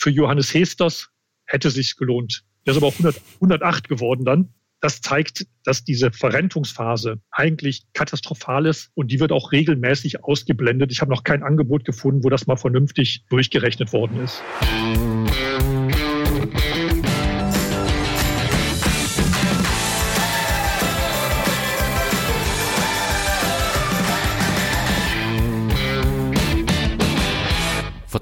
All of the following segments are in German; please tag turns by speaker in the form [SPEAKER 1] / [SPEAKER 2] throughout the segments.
[SPEAKER 1] Für Johannes Hesters hätte sich gelohnt. Der ist aber auch 100, 108 geworden dann. Das zeigt, dass diese Verrentungsphase eigentlich katastrophal ist und die wird auch regelmäßig ausgeblendet. Ich habe noch kein Angebot gefunden, wo das mal vernünftig durchgerechnet worden ist.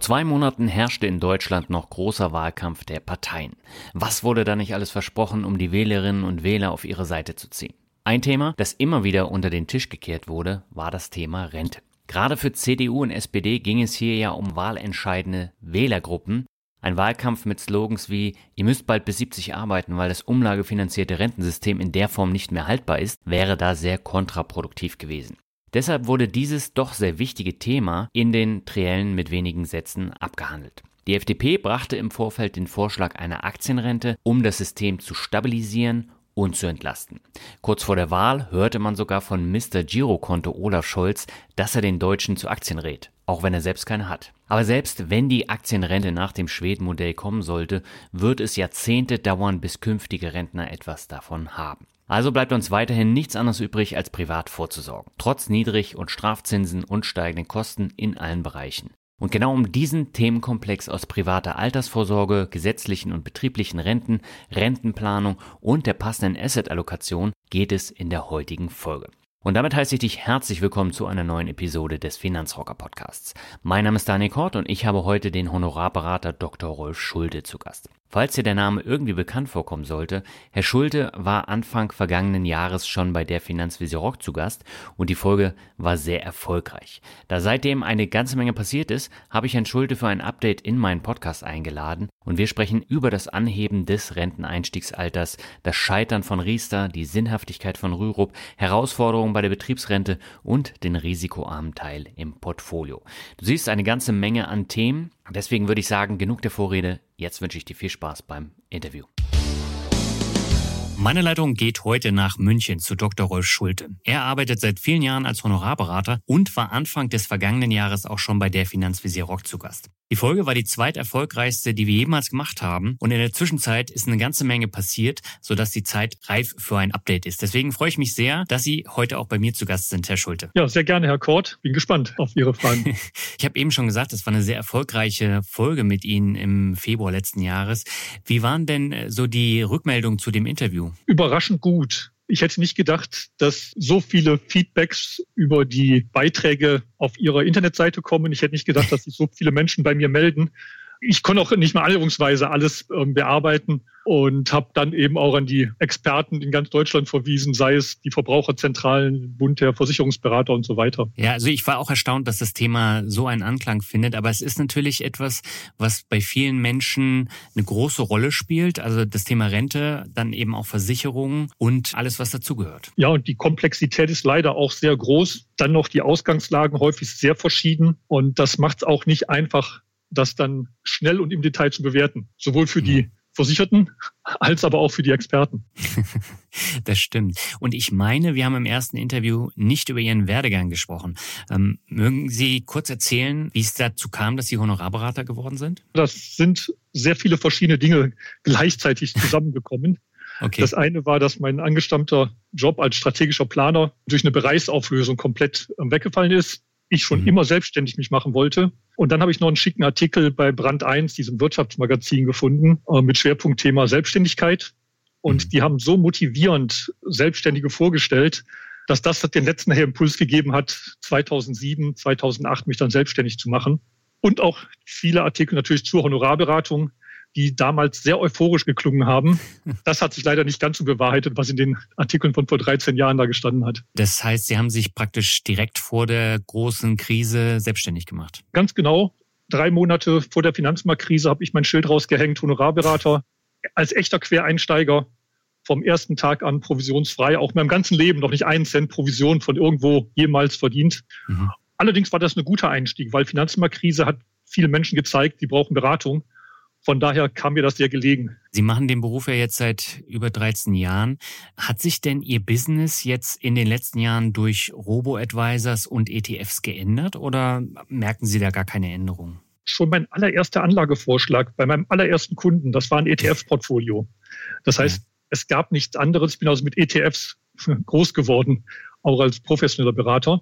[SPEAKER 2] Zwei Monaten herrschte in Deutschland noch großer Wahlkampf der Parteien. Was wurde da nicht alles versprochen, um die Wählerinnen und Wähler auf ihre Seite zu ziehen? Ein Thema, das immer wieder unter den Tisch gekehrt wurde, war das Thema Rente. Gerade für CDU und SPD ging es hier ja um wahlentscheidende Wählergruppen. Ein Wahlkampf mit Slogans wie Ihr müsst bald bis 70 arbeiten, weil das umlagefinanzierte Rentensystem in der Form nicht mehr haltbar ist, wäre da sehr kontraproduktiv gewesen. Deshalb wurde dieses doch sehr wichtige Thema in den Triellen mit wenigen Sätzen abgehandelt. Die FDP brachte im Vorfeld den Vorschlag einer Aktienrente, um das System zu stabilisieren und zu entlasten. Kurz vor der Wahl hörte man sogar von Mr. Girokonto Olaf Scholz, dass er den Deutschen zu Aktien rät, auch wenn er selbst keine hat. Aber selbst wenn die Aktienrente nach dem Schweden-Modell kommen sollte, wird es Jahrzehnte dauern, bis künftige Rentner etwas davon haben. Also bleibt uns weiterhin nichts anderes übrig, als privat vorzusorgen. Trotz Niedrig- und Strafzinsen und steigenden Kosten in allen Bereichen. Und genau um diesen Themenkomplex aus privater Altersvorsorge, gesetzlichen und betrieblichen Renten, Rentenplanung und der passenden Asset-Allokation geht es in der heutigen Folge. Und damit heiße ich dich herzlich willkommen zu einer neuen Episode des Finanzrocker Podcasts. Mein Name ist Daniel Kort und ich habe heute den Honorarberater Dr. Rolf Schulte zu Gast. Falls dir der Name irgendwie bekannt vorkommen sollte, Herr Schulte war Anfang vergangenen Jahres schon bei der Finanzvisier Rock zu Gast und die Folge war sehr erfolgreich. Da seitdem eine ganze Menge passiert ist, habe ich Herrn Schulte für ein Update in meinen Podcast eingeladen und wir sprechen über das Anheben des Renteneinstiegsalters, das Scheitern von Riester, die Sinnhaftigkeit von Rürup, Herausforderungen bei der Betriebsrente und den risikoarmen Teil im Portfolio. Du siehst eine ganze Menge an Themen, deswegen würde ich sagen, genug der Vorrede, Jetzt wünsche ich dir viel Spaß beim Interview. Meine Leitung geht heute nach München zu Dr. Rolf Schulte. Er arbeitet seit vielen Jahren als Honorarberater und war Anfang des vergangenen Jahres auch schon bei der Finanzvisier Rock zu Gast. Die Folge war die zweiterfolgreichste, die wir jemals gemacht haben. Und in der Zwischenzeit ist eine ganze Menge passiert, sodass die Zeit reif für ein Update ist. Deswegen freue ich mich sehr, dass Sie heute auch bei mir zu Gast sind, Herr Schulte.
[SPEAKER 1] Ja, sehr gerne, Herr Kort. Bin gespannt auf Ihre Fragen.
[SPEAKER 2] ich habe eben schon gesagt, es war eine sehr erfolgreiche Folge mit Ihnen im Februar letzten Jahres. Wie waren denn so die Rückmeldungen zu dem Interview?
[SPEAKER 1] Überraschend gut. Ich hätte nicht gedacht, dass so viele Feedbacks über die Beiträge auf Ihrer Internetseite kommen. Ich hätte nicht gedacht, dass sich so viele Menschen bei mir melden. Ich konnte auch nicht mal annäherungsweise alles ähm, bearbeiten und habe dann eben auch an die Experten in ganz Deutschland verwiesen, sei es die Verbraucherzentralen, Bund der Versicherungsberater und so weiter.
[SPEAKER 2] Ja, also ich war auch erstaunt, dass das Thema so einen Anklang findet, aber es ist natürlich etwas, was bei vielen Menschen eine große Rolle spielt, also das Thema Rente, dann eben auch Versicherungen und alles, was dazugehört.
[SPEAKER 1] Ja, und die Komplexität ist leider auch sehr groß. Dann noch die Ausgangslagen häufig sehr verschieden und das macht es auch nicht einfach, das dann schnell und im Detail zu bewerten. Sowohl für die Versicherten als aber auch für die Experten.
[SPEAKER 2] das stimmt. Und ich meine, wir haben im ersten Interview nicht über Ihren Werdegang gesprochen. Ähm, mögen Sie kurz erzählen, wie es dazu kam, dass Sie Honorarberater geworden sind?
[SPEAKER 1] Das sind sehr viele verschiedene Dinge gleichzeitig zusammengekommen. Okay. Das eine war, dass mein angestammter Job als strategischer Planer durch eine Bereichsauflösung komplett ähm, weggefallen ist ich schon mhm. immer selbstständig mich machen wollte. Und dann habe ich noch einen schicken Artikel bei Brand 1, diesem Wirtschaftsmagazin, gefunden äh, mit Schwerpunktthema Selbstständigkeit. Und mhm. die haben so motivierend Selbstständige vorgestellt, dass das den letzten Impuls gegeben hat, 2007, 2008 mich dann selbstständig zu machen. Und auch viele Artikel natürlich zur Honorarberatung, die damals sehr euphorisch geklungen haben. Das hat sich leider nicht ganz so bewahrheitet, was in den Artikeln von vor 13 Jahren da gestanden hat.
[SPEAKER 2] Das heißt, Sie haben sich praktisch direkt vor der großen Krise selbstständig gemacht.
[SPEAKER 1] Ganz genau. drei Monate vor der Finanzmarktkrise habe ich mein Schild rausgehängt, Honorarberater, als echter Quereinsteiger vom ersten Tag an provisionsfrei, auch in meinem ganzen Leben noch nicht einen Cent Provision von irgendwo jemals verdient. Mhm. Allerdings war das ein guter Einstieg, weil Finanzmarktkrise hat viele Menschen gezeigt, die brauchen Beratung. Von daher kam mir das sehr gelegen.
[SPEAKER 2] Sie machen den Beruf ja jetzt seit über 13 Jahren. Hat sich denn Ihr Business jetzt in den letzten Jahren durch Robo-Advisors und ETFs geändert oder merken Sie da gar keine Änderungen?
[SPEAKER 1] Schon mein allererster Anlagevorschlag bei meinem allerersten Kunden, das war ein ETF-Portfolio. Das heißt, ja. es gab nichts anderes. Ich bin also mit ETFs groß geworden, auch als professioneller Berater.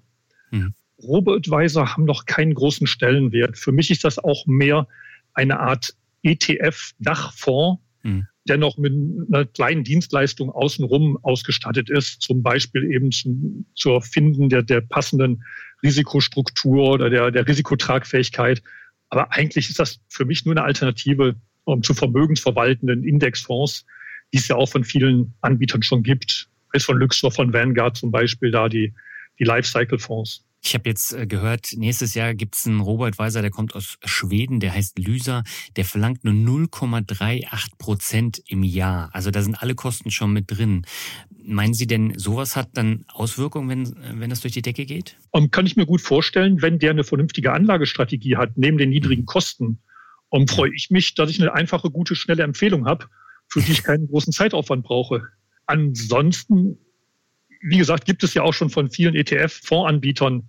[SPEAKER 1] Mhm. Robo-Advisor haben noch keinen großen Stellenwert. Für mich ist das auch mehr eine Art ETF-Dachfonds, mhm. der noch mit einer kleinen Dienstleistung außenrum ausgestattet ist, zum Beispiel eben zum, zur Finden der, der passenden Risikostruktur oder der, der Risikotragfähigkeit. Aber eigentlich ist das für mich nur eine Alternative um, zu vermögensverwaltenden Indexfonds, die es ja auch von vielen Anbietern schon gibt. Ist von Luxor, von Vanguard zum Beispiel da die, die Lifecycle-Fonds.
[SPEAKER 2] Ich habe jetzt äh, gehört, nächstes Jahr gibt es einen Robert-Weiser, der kommt aus Schweden, der heißt Lysa, der verlangt nur 0,38 Prozent im Jahr. Also da sind alle Kosten schon mit drin. Meinen Sie denn, sowas hat dann Auswirkungen, wenn, wenn das durch die Decke geht?
[SPEAKER 1] Um, kann ich mir gut vorstellen, wenn der eine vernünftige Anlagestrategie hat, neben den niedrigen mhm. Kosten, um, freue ich mich, dass ich eine einfache, gute, schnelle Empfehlung habe, für die ich keinen großen Zeitaufwand brauche. Ansonsten wie gesagt, gibt es ja auch schon von vielen ETF-Fondsanbietern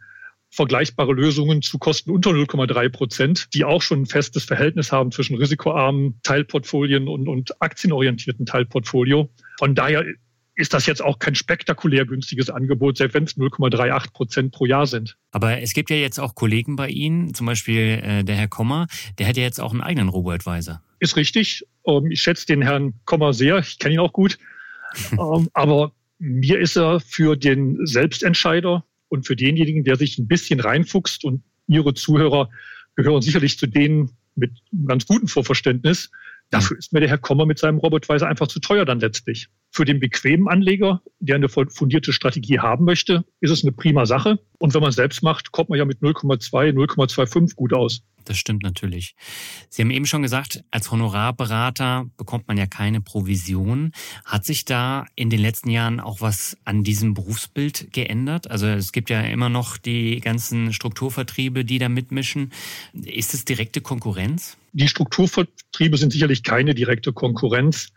[SPEAKER 1] vergleichbare Lösungen zu Kosten unter 0,3 Prozent, die auch schon ein festes Verhältnis haben zwischen risikoarmen Teilportfolien und, und aktienorientierten Teilportfolio. Von daher ist das jetzt auch kein spektakulär günstiges Angebot, selbst wenn es 0,38 Prozent pro Jahr sind.
[SPEAKER 2] Aber es gibt ja jetzt auch Kollegen bei Ihnen, zum Beispiel äh, der Herr Kommer, der hat ja jetzt auch einen eigenen Robo-Advisor.
[SPEAKER 1] Ist richtig. Ähm, ich schätze den Herrn Kommer sehr. Ich kenne ihn auch gut. ähm, aber mir ist er für den Selbstentscheider und für denjenigen, der sich ein bisschen reinfuchst und Ihre Zuhörer gehören sicherlich zu denen mit ganz guten Vorverständnis. Dafür ist mir der Herr Kommer mit seinem Robotweiser einfach zu teuer dann letztlich. Für den bequemen Anleger, der eine fundierte Strategie haben möchte, ist es eine prima Sache. Und wenn man es selbst macht, kommt man ja mit 0,2, 0,25 gut aus
[SPEAKER 2] das stimmt natürlich. Sie haben eben schon gesagt, als Honorarberater bekommt man ja keine Provision. Hat sich da in den letzten Jahren auch was an diesem Berufsbild geändert? Also es gibt ja immer noch die ganzen Strukturvertriebe, die da mitmischen. Ist es direkte Konkurrenz?
[SPEAKER 1] Die Strukturvertriebe sind sicherlich keine direkte Konkurrenz.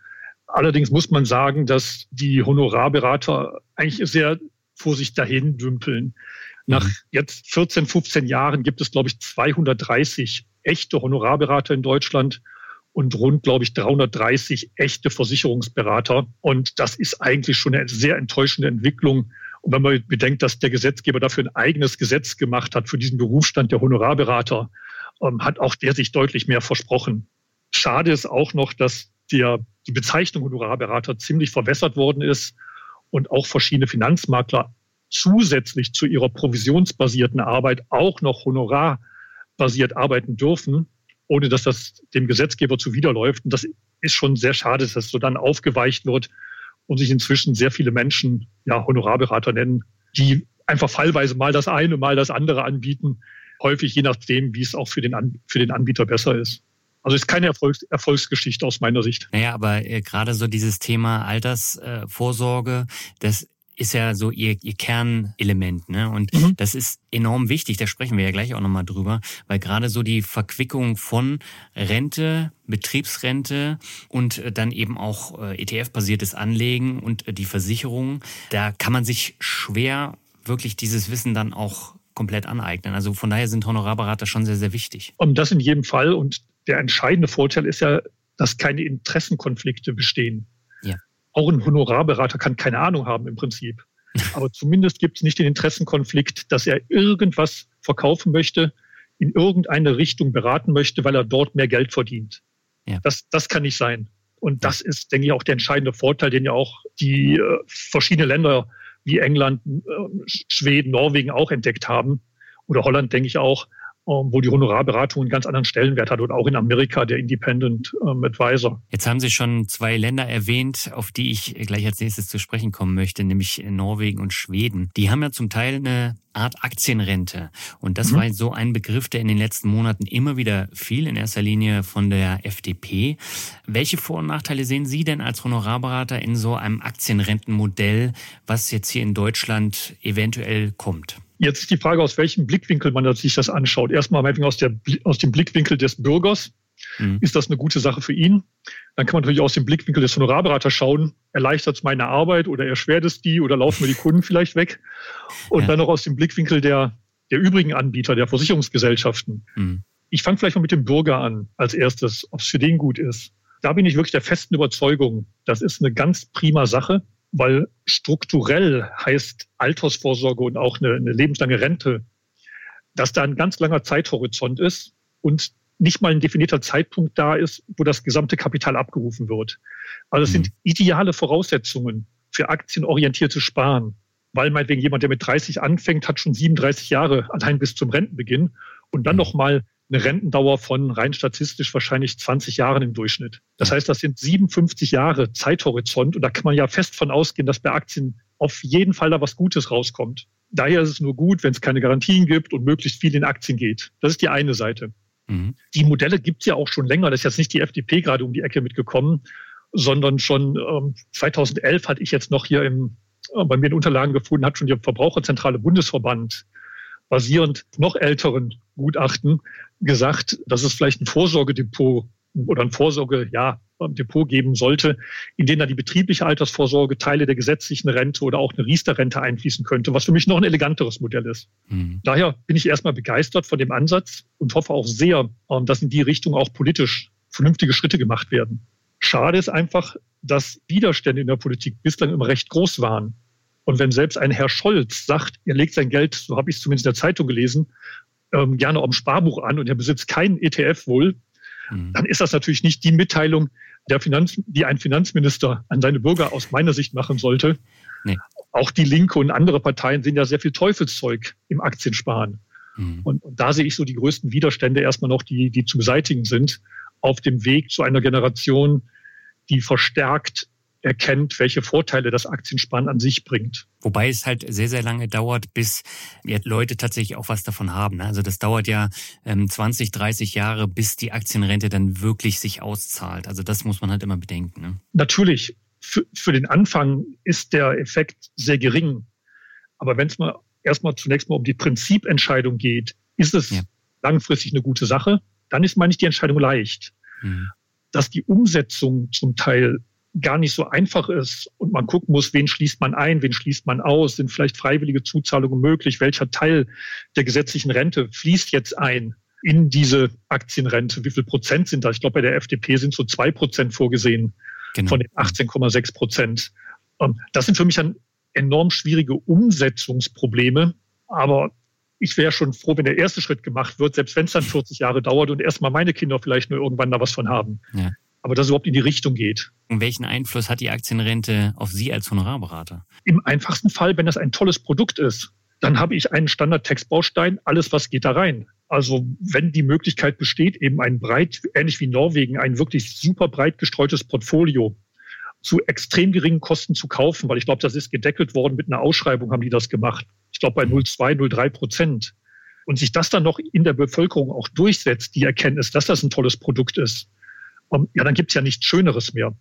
[SPEAKER 1] Allerdings muss man sagen, dass die Honorarberater eigentlich sehr vor sich dahin dümpeln. Nach mhm. jetzt 14, 15 Jahren gibt es, glaube ich, 230 echte Honorarberater in Deutschland und rund, glaube ich, 330 echte Versicherungsberater. Und das ist eigentlich schon eine sehr enttäuschende Entwicklung. Und wenn man bedenkt, dass der Gesetzgeber dafür ein eigenes Gesetz gemacht hat für diesen Berufsstand der Honorarberater, ähm, hat auch der sich deutlich mehr versprochen. Schade ist auch noch, dass der, die Bezeichnung Honorarberater ziemlich verwässert worden ist und auch verschiedene Finanzmakler zusätzlich zu ihrer provisionsbasierten Arbeit auch noch honorarbasiert arbeiten dürfen, ohne dass das dem Gesetzgeber zuwiderläuft. Und das ist schon sehr schade, dass das so dann aufgeweicht wird und sich inzwischen sehr viele Menschen ja Honorarberater nennen, die einfach fallweise mal das eine, mal das andere anbieten, häufig je nachdem, wie es auch für den, für den Anbieter besser ist. Also ist keine Erfolgs Erfolgsgeschichte aus meiner Sicht.
[SPEAKER 2] Naja, aber äh, gerade so dieses Thema Altersvorsorge, äh, das ist ja so ihr, ihr Kernelement. Ne? Und mhm. das ist enorm wichtig, da sprechen wir ja gleich auch nochmal drüber, weil gerade so die Verquickung von Rente, Betriebsrente und äh, dann eben auch äh, ETF-basiertes Anlegen und äh, die Versicherung, da kann man sich schwer wirklich dieses Wissen dann auch komplett aneignen. Also von daher sind Honorarberater schon sehr, sehr wichtig.
[SPEAKER 1] Und das in jedem Fall. Und der entscheidende Vorteil ist ja, dass keine Interessenkonflikte bestehen. Auch ein Honorarberater kann keine Ahnung haben im Prinzip. Aber zumindest gibt es nicht den Interessenkonflikt, dass er irgendwas verkaufen möchte, in irgendeine Richtung beraten möchte, weil er dort mehr Geld verdient. Ja. Das, das kann nicht sein. Und das ist, denke ich, auch der entscheidende Vorteil, den ja auch die äh, verschiedene Länder wie England, äh, Schweden, Norwegen auch entdeckt haben. Oder Holland, denke ich auch. Ähm, wo die Honorarberatung einen ganz anderen Stellenwert hat und auch in Amerika der Independent ähm, Advisor.
[SPEAKER 2] Jetzt haben Sie schon zwei Länder erwähnt, auf die ich gleich als nächstes zu sprechen kommen möchte, nämlich Norwegen und Schweden. Die haben ja zum Teil eine Art Aktienrente. Und das mhm. war so ein Begriff, der in den letzten Monaten immer wieder fiel, in erster Linie von der FDP. Welche Vor- und Nachteile sehen Sie denn als Honorarberater in so einem Aktienrentenmodell, was jetzt hier in Deutschland eventuell kommt?
[SPEAKER 1] Jetzt ist die Frage, aus welchem Blickwinkel man sich das anschaut. Erstmal aus, der, aus dem Blickwinkel des Bürgers. Mhm. Ist das eine gute Sache für ihn? Dann kann man natürlich aus dem Blickwinkel des Honorarberaters schauen, erleichtert es meine Arbeit oder erschwert es die oder laufen mir die Kunden vielleicht weg? Und ja. dann noch aus dem Blickwinkel der, der übrigen Anbieter, der Versicherungsgesellschaften. Mhm. Ich fange vielleicht mal mit dem Bürger an als erstes, ob es für den gut ist. Da bin ich wirklich der festen Überzeugung, das ist eine ganz prima Sache weil strukturell heißt Altersvorsorge und auch eine, eine lebenslange Rente, dass da ein ganz langer Zeithorizont ist und nicht mal ein definierter Zeitpunkt da ist, wo das gesamte Kapital abgerufen wird. Also es mhm. sind ideale Voraussetzungen für aktienorientierte Sparen, weil meinetwegen jemand, der mit 30 anfängt, hat schon 37 Jahre allein bis zum Rentenbeginn und dann mhm. nochmal eine Rentendauer von rein statistisch wahrscheinlich 20 Jahren im Durchschnitt. Das heißt, das sind 57 Jahre Zeithorizont und da kann man ja fest von ausgehen, dass bei Aktien auf jeden Fall da was Gutes rauskommt. Daher ist es nur gut, wenn es keine Garantien gibt und möglichst viel in Aktien geht. Das ist die eine Seite. Mhm. Die Modelle gibt es ja auch schon länger. Das ist jetzt nicht die FDP gerade um die Ecke mitgekommen, sondern schon ähm, 2011 hatte ich jetzt noch hier im, äh, bei mir in Unterlagen gefunden, hat schon die Verbraucherzentrale Bundesverband basierend noch älteren Gutachten gesagt, dass es vielleicht ein Vorsorgedepot oder ein Vorsorge, ja, Depot geben sollte, in dem dann die betriebliche Altersvorsorge, Teile der gesetzlichen Rente oder auch eine Riester-Rente einfließen könnte, was für mich noch ein eleganteres Modell ist. Mhm. Daher bin ich erstmal begeistert von dem Ansatz und hoffe auch sehr, ähm, dass in die Richtung auch politisch vernünftige Schritte gemacht werden. Schade ist einfach, dass Widerstände in der Politik bislang immer recht groß waren. Und wenn selbst ein Herr Scholz sagt, er legt sein Geld, so habe ich es zumindest in der Zeitung gelesen, ähm, gerne am Sparbuch an und er besitzt keinen ETF wohl, mhm. dann ist das natürlich nicht die Mitteilung, der Finanz, die ein Finanzminister an seine Bürger aus meiner Sicht machen sollte. Nee. Auch die Linke und andere Parteien sehen ja sehr viel Teufelszeug im Aktiensparen. Mhm. Und, und, da sehe ich so die größten Widerstände erstmal noch, die, die zu beseitigen sind, auf dem Weg zu einer Generation, die verstärkt erkennt, welche Vorteile das Aktiensparen an sich bringt.
[SPEAKER 2] Wobei es halt sehr, sehr lange dauert, bis Leute tatsächlich auch was davon haben. Ne? Also das dauert ja 20, ähm, 30 Jahre, bis die Aktienrente dann wirklich sich auszahlt. Also das muss man halt immer bedenken. Ne?
[SPEAKER 1] Natürlich, für, für den Anfang ist der Effekt sehr gering. Aber wenn es mal erstmal zunächst mal um die Prinzipentscheidung geht, ist es ja. langfristig eine gute Sache, dann ist, meine ich, die Entscheidung leicht. Mhm. Dass die Umsetzung zum Teil gar nicht so einfach ist und man gucken muss, wen schließt man ein, wen schließt man aus, sind vielleicht freiwillige Zuzahlungen möglich, welcher Teil der gesetzlichen Rente fließt jetzt ein in diese Aktienrente, wie viel Prozent sind da? Ich glaube, bei der FDP sind so zwei Prozent vorgesehen genau. von den 18,6 Prozent. Ähm, das sind für mich dann enorm schwierige Umsetzungsprobleme, aber ich wäre schon froh, wenn der erste Schritt gemacht wird, selbst wenn es dann 40 Jahre dauert und erstmal meine Kinder vielleicht nur irgendwann da was von haben. Ja aber dass es überhaupt in die Richtung geht.
[SPEAKER 2] Und welchen Einfluss hat die Aktienrente auf Sie als Honorarberater?
[SPEAKER 1] Im einfachsten Fall, wenn das ein tolles Produkt ist, dann habe ich einen Standardtextbaustein, alles was geht da rein. Also wenn die Möglichkeit besteht, eben ein breit, ähnlich wie Norwegen, ein wirklich super breit gestreutes Portfolio zu extrem geringen Kosten zu kaufen, weil ich glaube, das ist gedeckelt worden mit einer Ausschreibung, haben die das gemacht. Ich glaube bei 0,2, mhm. 0,3 Prozent. Und sich das dann noch in der Bevölkerung auch durchsetzt, die Erkenntnis, dass das ein tolles Produkt ist, ja, dann gibt's ja nichts Schöneres mehr,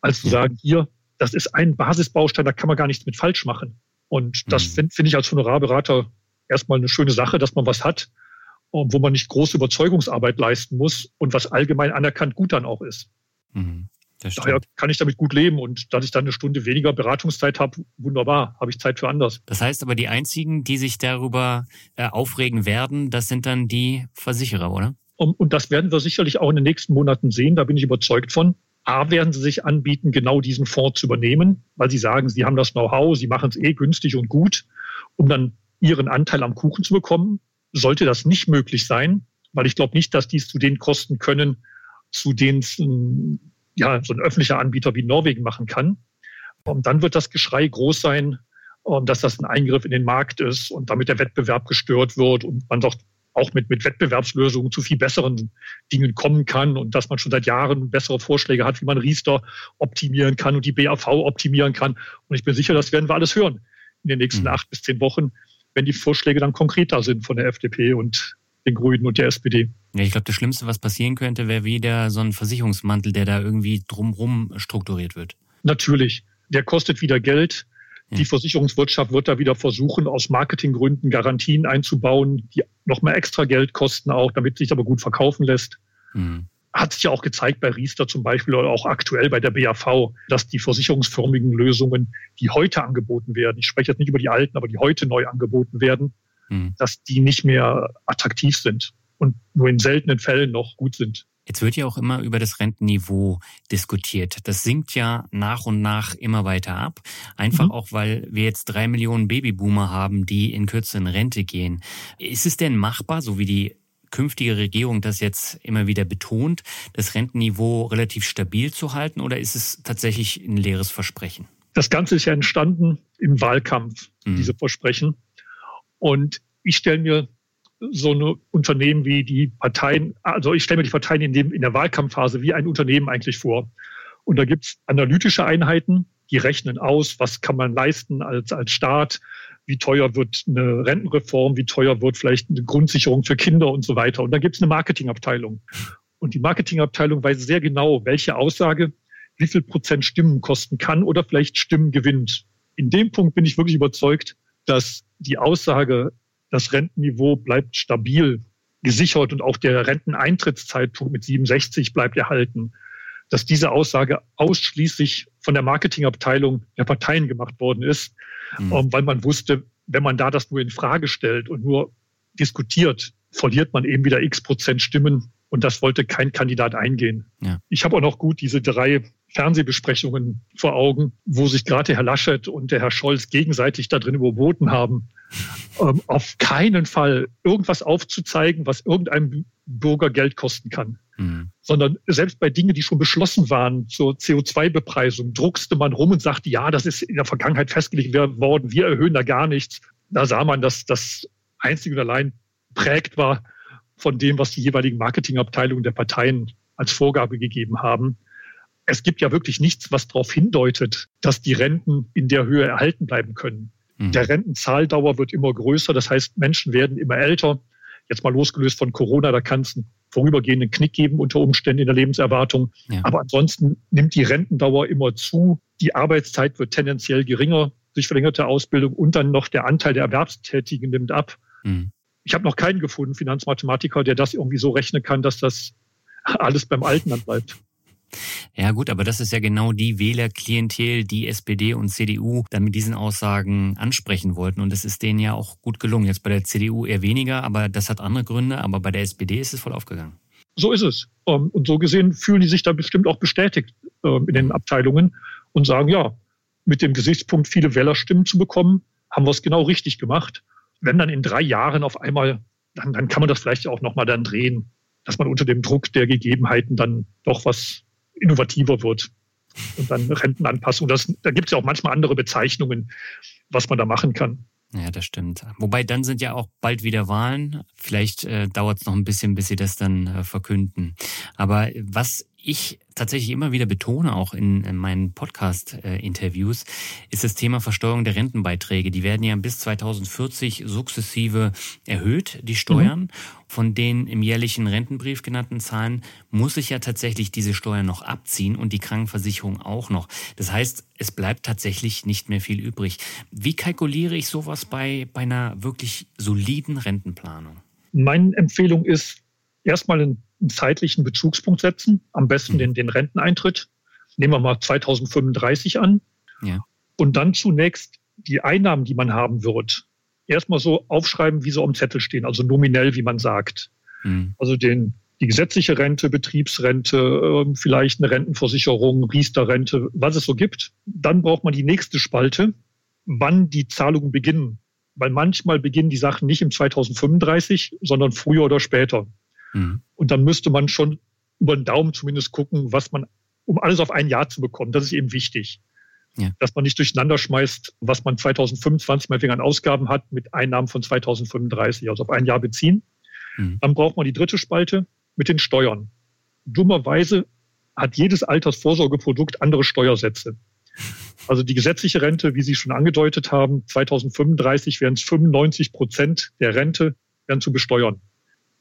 [SPEAKER 1] als zu sagen, hier, das ist ein Basisbaustein, da kann man gar nichts mit falsch machen. Und das mhm. finde find ich als Honorarberater erstmal eine schöne Sache, dass man was hat, wo man nicht große Überzeugungsarbeit leisten muss und was allgemein anerkannt gut dann auch ist. Mhm. Daher kann ich damit gut leben und dass ich dann eine Stunde weniger Beratungszeit habe, wunderbar, habe ich Zeit für anders.
[SPEAKER 2] Das heißt aber, die einzigen, die sich darüber äh, aufregen werden, das sind dann die Versicherer, oder?
[SPEAKER 1] Und das werden wir sicherlich auch in den nächsten Monaten sehen, da bin ich überzeugt von. A, werden sie sich anbieten, genau diesen Fonds zu übernehmen, weil sie sagen, sie haben das Know-how, sie machen es eh günstig und gut, um dann ihren Anteil am Kuchen zu bekommen. Sollte das nicht möglich sein, weil ich glaube nicht, dass dies zu den Kosten können, zu denen es ja, so ein öffentlicher Anbieter wie Norwegen machen kann. Und dann wird das Geschrei groß sein, dass das ein Eingriff in den Markt ist und damit der Wettbewerb gestört wird und man sagt, auch mit, mit Wettbewerbslösungen zu viel besseren Dingen kommen kann und dass man schon seit Jahren bessere Vorschläge hat, wie man Riester optimieren kann und die BAV optimieren kann. Und ich bin sicher, das werden wir alles hören in den nächsten mhm. acht bis zehn Wochen, wenn die Vorschläge dann konkreter sind von der FDP und den Grünen und der SPD.
[SPEAKER 2] Ja, ich glaube, das Schlimmste, was passieren könnte, wäre wieder so ein Versicherungsmantel, der da irgendwie drumrum strukturiert wird.
[SPEAKER 1] Natürlich. Der kostet wieder Geld. Die Versicherungswirtschaft wird da wieder versuchen, aus Marketinggründen Garantien einzubauen, die nochmal extra Geld kosten auch, damit sich aber gut verkaufen lässt. Mhm. Hat sich ja auch gezeigt bei Riester zum Beispiel oder auch aktuell bei der BAV, dass die versicherungsförmigen Lösungen, die heute angeboten werden, ich spreche jetzt nicht über die alten, aber die heute neu angeboten werden, mhm. dass die nicht mehr attraktiv sind und nur in seltenen Fällen noch gut sind.
[SPEAKER 2] Jetzt wird ja auch immer über das Rentenniveau diskutiert. Das sinkt ja nach und nach immer weiter ab. Einfach mhm. auch, weil wir jetzt drei Millionen Babyboomer haben, die in Kürze in Rente gehen. Ist es denn machbar, so wie die künftige Regierung das jetzt immer wieder betont, das Rentenniveau relativ stabil zu halten oder ist es tatsächlich ein leeres Versprechen?
[SPEAKER 1] Das Ganze ist ja entstanden im Wahlkampf, mhm. diese Versprechen. Und ich stelle mir so eine Unternehmen wie die Parteien, also ich stelle mir die Parteien in, dem, in der Wahlkampfphase wie ein Unternehmen eigentlich vor. Und da gibt es analytische Einheiten, die rechnen aus, was kann man leisten als, als Staat, wie teuer wird eine Rentenreform, wie teuer wird vielleicht eine Grundsicherung für Kinder und so weiter. Und da gibt es eine Marketingabteilung. Und die Marketingabteilung weiß sehr genau, welche Aussage wie viel Prozent Stimmen kosten kann oder vielleicht Stimmen gewinnt. In dem Punkt bin ich wirklich überzeugt, dass die Aussage, das Rentenniveau bleibt stabil gesichert und auch der Renteneintrittszeitpunkt mit 67 bleibt erhalten, dass diese Aussage ausschließlich von der Marketingabteilung der Parteien gemacht worden ist, mhm. Weil man wusste, wenn man da das nur in Frage stellt und nur diskutiert, verliert man eben wieder x Prozent Stimmen und das wollte kein Kandidat eingehen. Ja. Ich habe auch noch gut diese drei Fernsehbesprechungen vor Augen, wo sich gerade Herr Laschet und der Herr Scholz gegenseitig da drin überboten haben, ähm, auf keinen Fall irgendwas aufzuzeigen, was irgendeinem Bürger Geld kosten kann. Mhm. Sondern selbst bei Dingen, die schon beschlossen waren zur CO2-Bepreisung, druckste man rum und sagte, ja, das ist in der Vergangenheit festgelegt worden, wir erhöhen da gar nichts. Da sah man, dass das einzig und allein prägt war von dem, was die jeweiligen Marketingabteilungen der Parteien als Vorgabe gegeben haben. Es gibt ja wirklich nichts, was darauf hindeutet, dass die Renten in der Höhe erhalten bleiben können. Mhm. Der Rentenzahldauer wird immer größer. Das heißt, Menschen werden immer älter. Jetzt mal losgelöst von Corona, da kann es einen vorübergehenden Knick geben unter Umständen in der Lebenserwartung. Ja. Aber ansonsten nimmt die Rentendauer immer zu. Die Arbeitszeit wird tendenziell geringer durch verlängerte Ausbildung und dann noch der Anteil der Erwerbstätigen nimmt ab. Mhm. Ich habe noch keinen gefunden, Finanzmathematiker, der das irgendwie so rechnen kann, dass das alles beim Alten dann bleibt.
[SPEAKER 2] Ja gut, aber das ist ja genau die Wählerklientel, die SPD und CDU dann mit diesen Aussagen ansprechen wollten. Und es ist denen ja auch gut gelungen. Jetzt bei der CDU eher weniger, aber das hat andere Gründe. Aber bei der SPD ist es voll aufgegangen.
[SPEAKER 1] So ist es. Ähm, und so gesehen fühlen die sich da bestimmt auch bestätigt ähm, in den Abteilungen und sagen, ja, mit dem Gesichtspunkt, viele Wählerstimmen zu bekommen, haben wir es genau richtig gemacht. Wenn dann in drei Jahren auf einmal, dann, dann kann man das vielleicht auch nochmal dann drehen, dass man unter dem Druck der Gegebenheiten dann doch was innovativer wird. Und dann Rentenanpassung. Das, da gibt es ja auch manchmal andere Bezeichnungen, was man da machen kann.
[SPEAKER 2] Ja, das stimmt. Wobei dann sind ja auch bald wieder Wahlen. Vielleicht äh, dauert es noch ein bisschen, bis sie das dann äh, verkünden. Aber was ich tatsächlich immer wieder betone, auch in, in meinen Podcast-Interviews, ist das Thema Versteuerung der Rentenbeiträge. Die werden ja bis 2040 sukzessive erhöht, die Steuern. Mhm. Von den im jährlichen Rentenbrief genannten Zahlen muss ich ja tatsächlich diese Steuern noch abziehen und die Krankenversicherung auch noch. Das heißt, es bleibt tatsächlich nicht mehr viel übrig. Wie kalkuliere ich sowas bei, bei einer wirklich soliden Rentenplanung?
[SPEAKER 1] Meine Empfehlung ist, erstmal einen einen zeitlichen Bezugspunkt setzen, am besten mhm. den, den Renteneintritt. Nehmen wir mal 2035 an. Ja. Und dann zunächst die Einnahmen, die man haben wird, erstmal so aufschreiben, wie sie am Zettel stehen, also nominell, wie man sagt. Mhm. Also den, die gesetzliche Rente, Betriebsrente, ähm, vielleicht eine Rentenversicherung, Riester-Rente, was es so gibt. Dann braucht man die nächste Spalte, wann die Zahlungen beginnen. Weil manchmal beginnen die Sachen nicht im 2035, sondern früher oder später. Mhm. Und dann müsste man schon über den Daumen zumindest gucken, was man, um alles auf ein Jahr zu bekommen. Das ist eben wichtig. Ja. Dass man nicht durcheinander schmeißt, was man 2025 mal an Ausgaben hat, mit Einnahmen von 2035, also auf ein Jahr beziehen. Mhm. Dann braucht man die dritte Spalte mit den Steuern. Dummerweise hat jedes Altersvorsorgeprodukt andere Steuersätze. Also die gesetzliche Rente, wie Sie schon angedeutet haben, 2035 werden es 95 Prozent der Rente werden zu besteuern.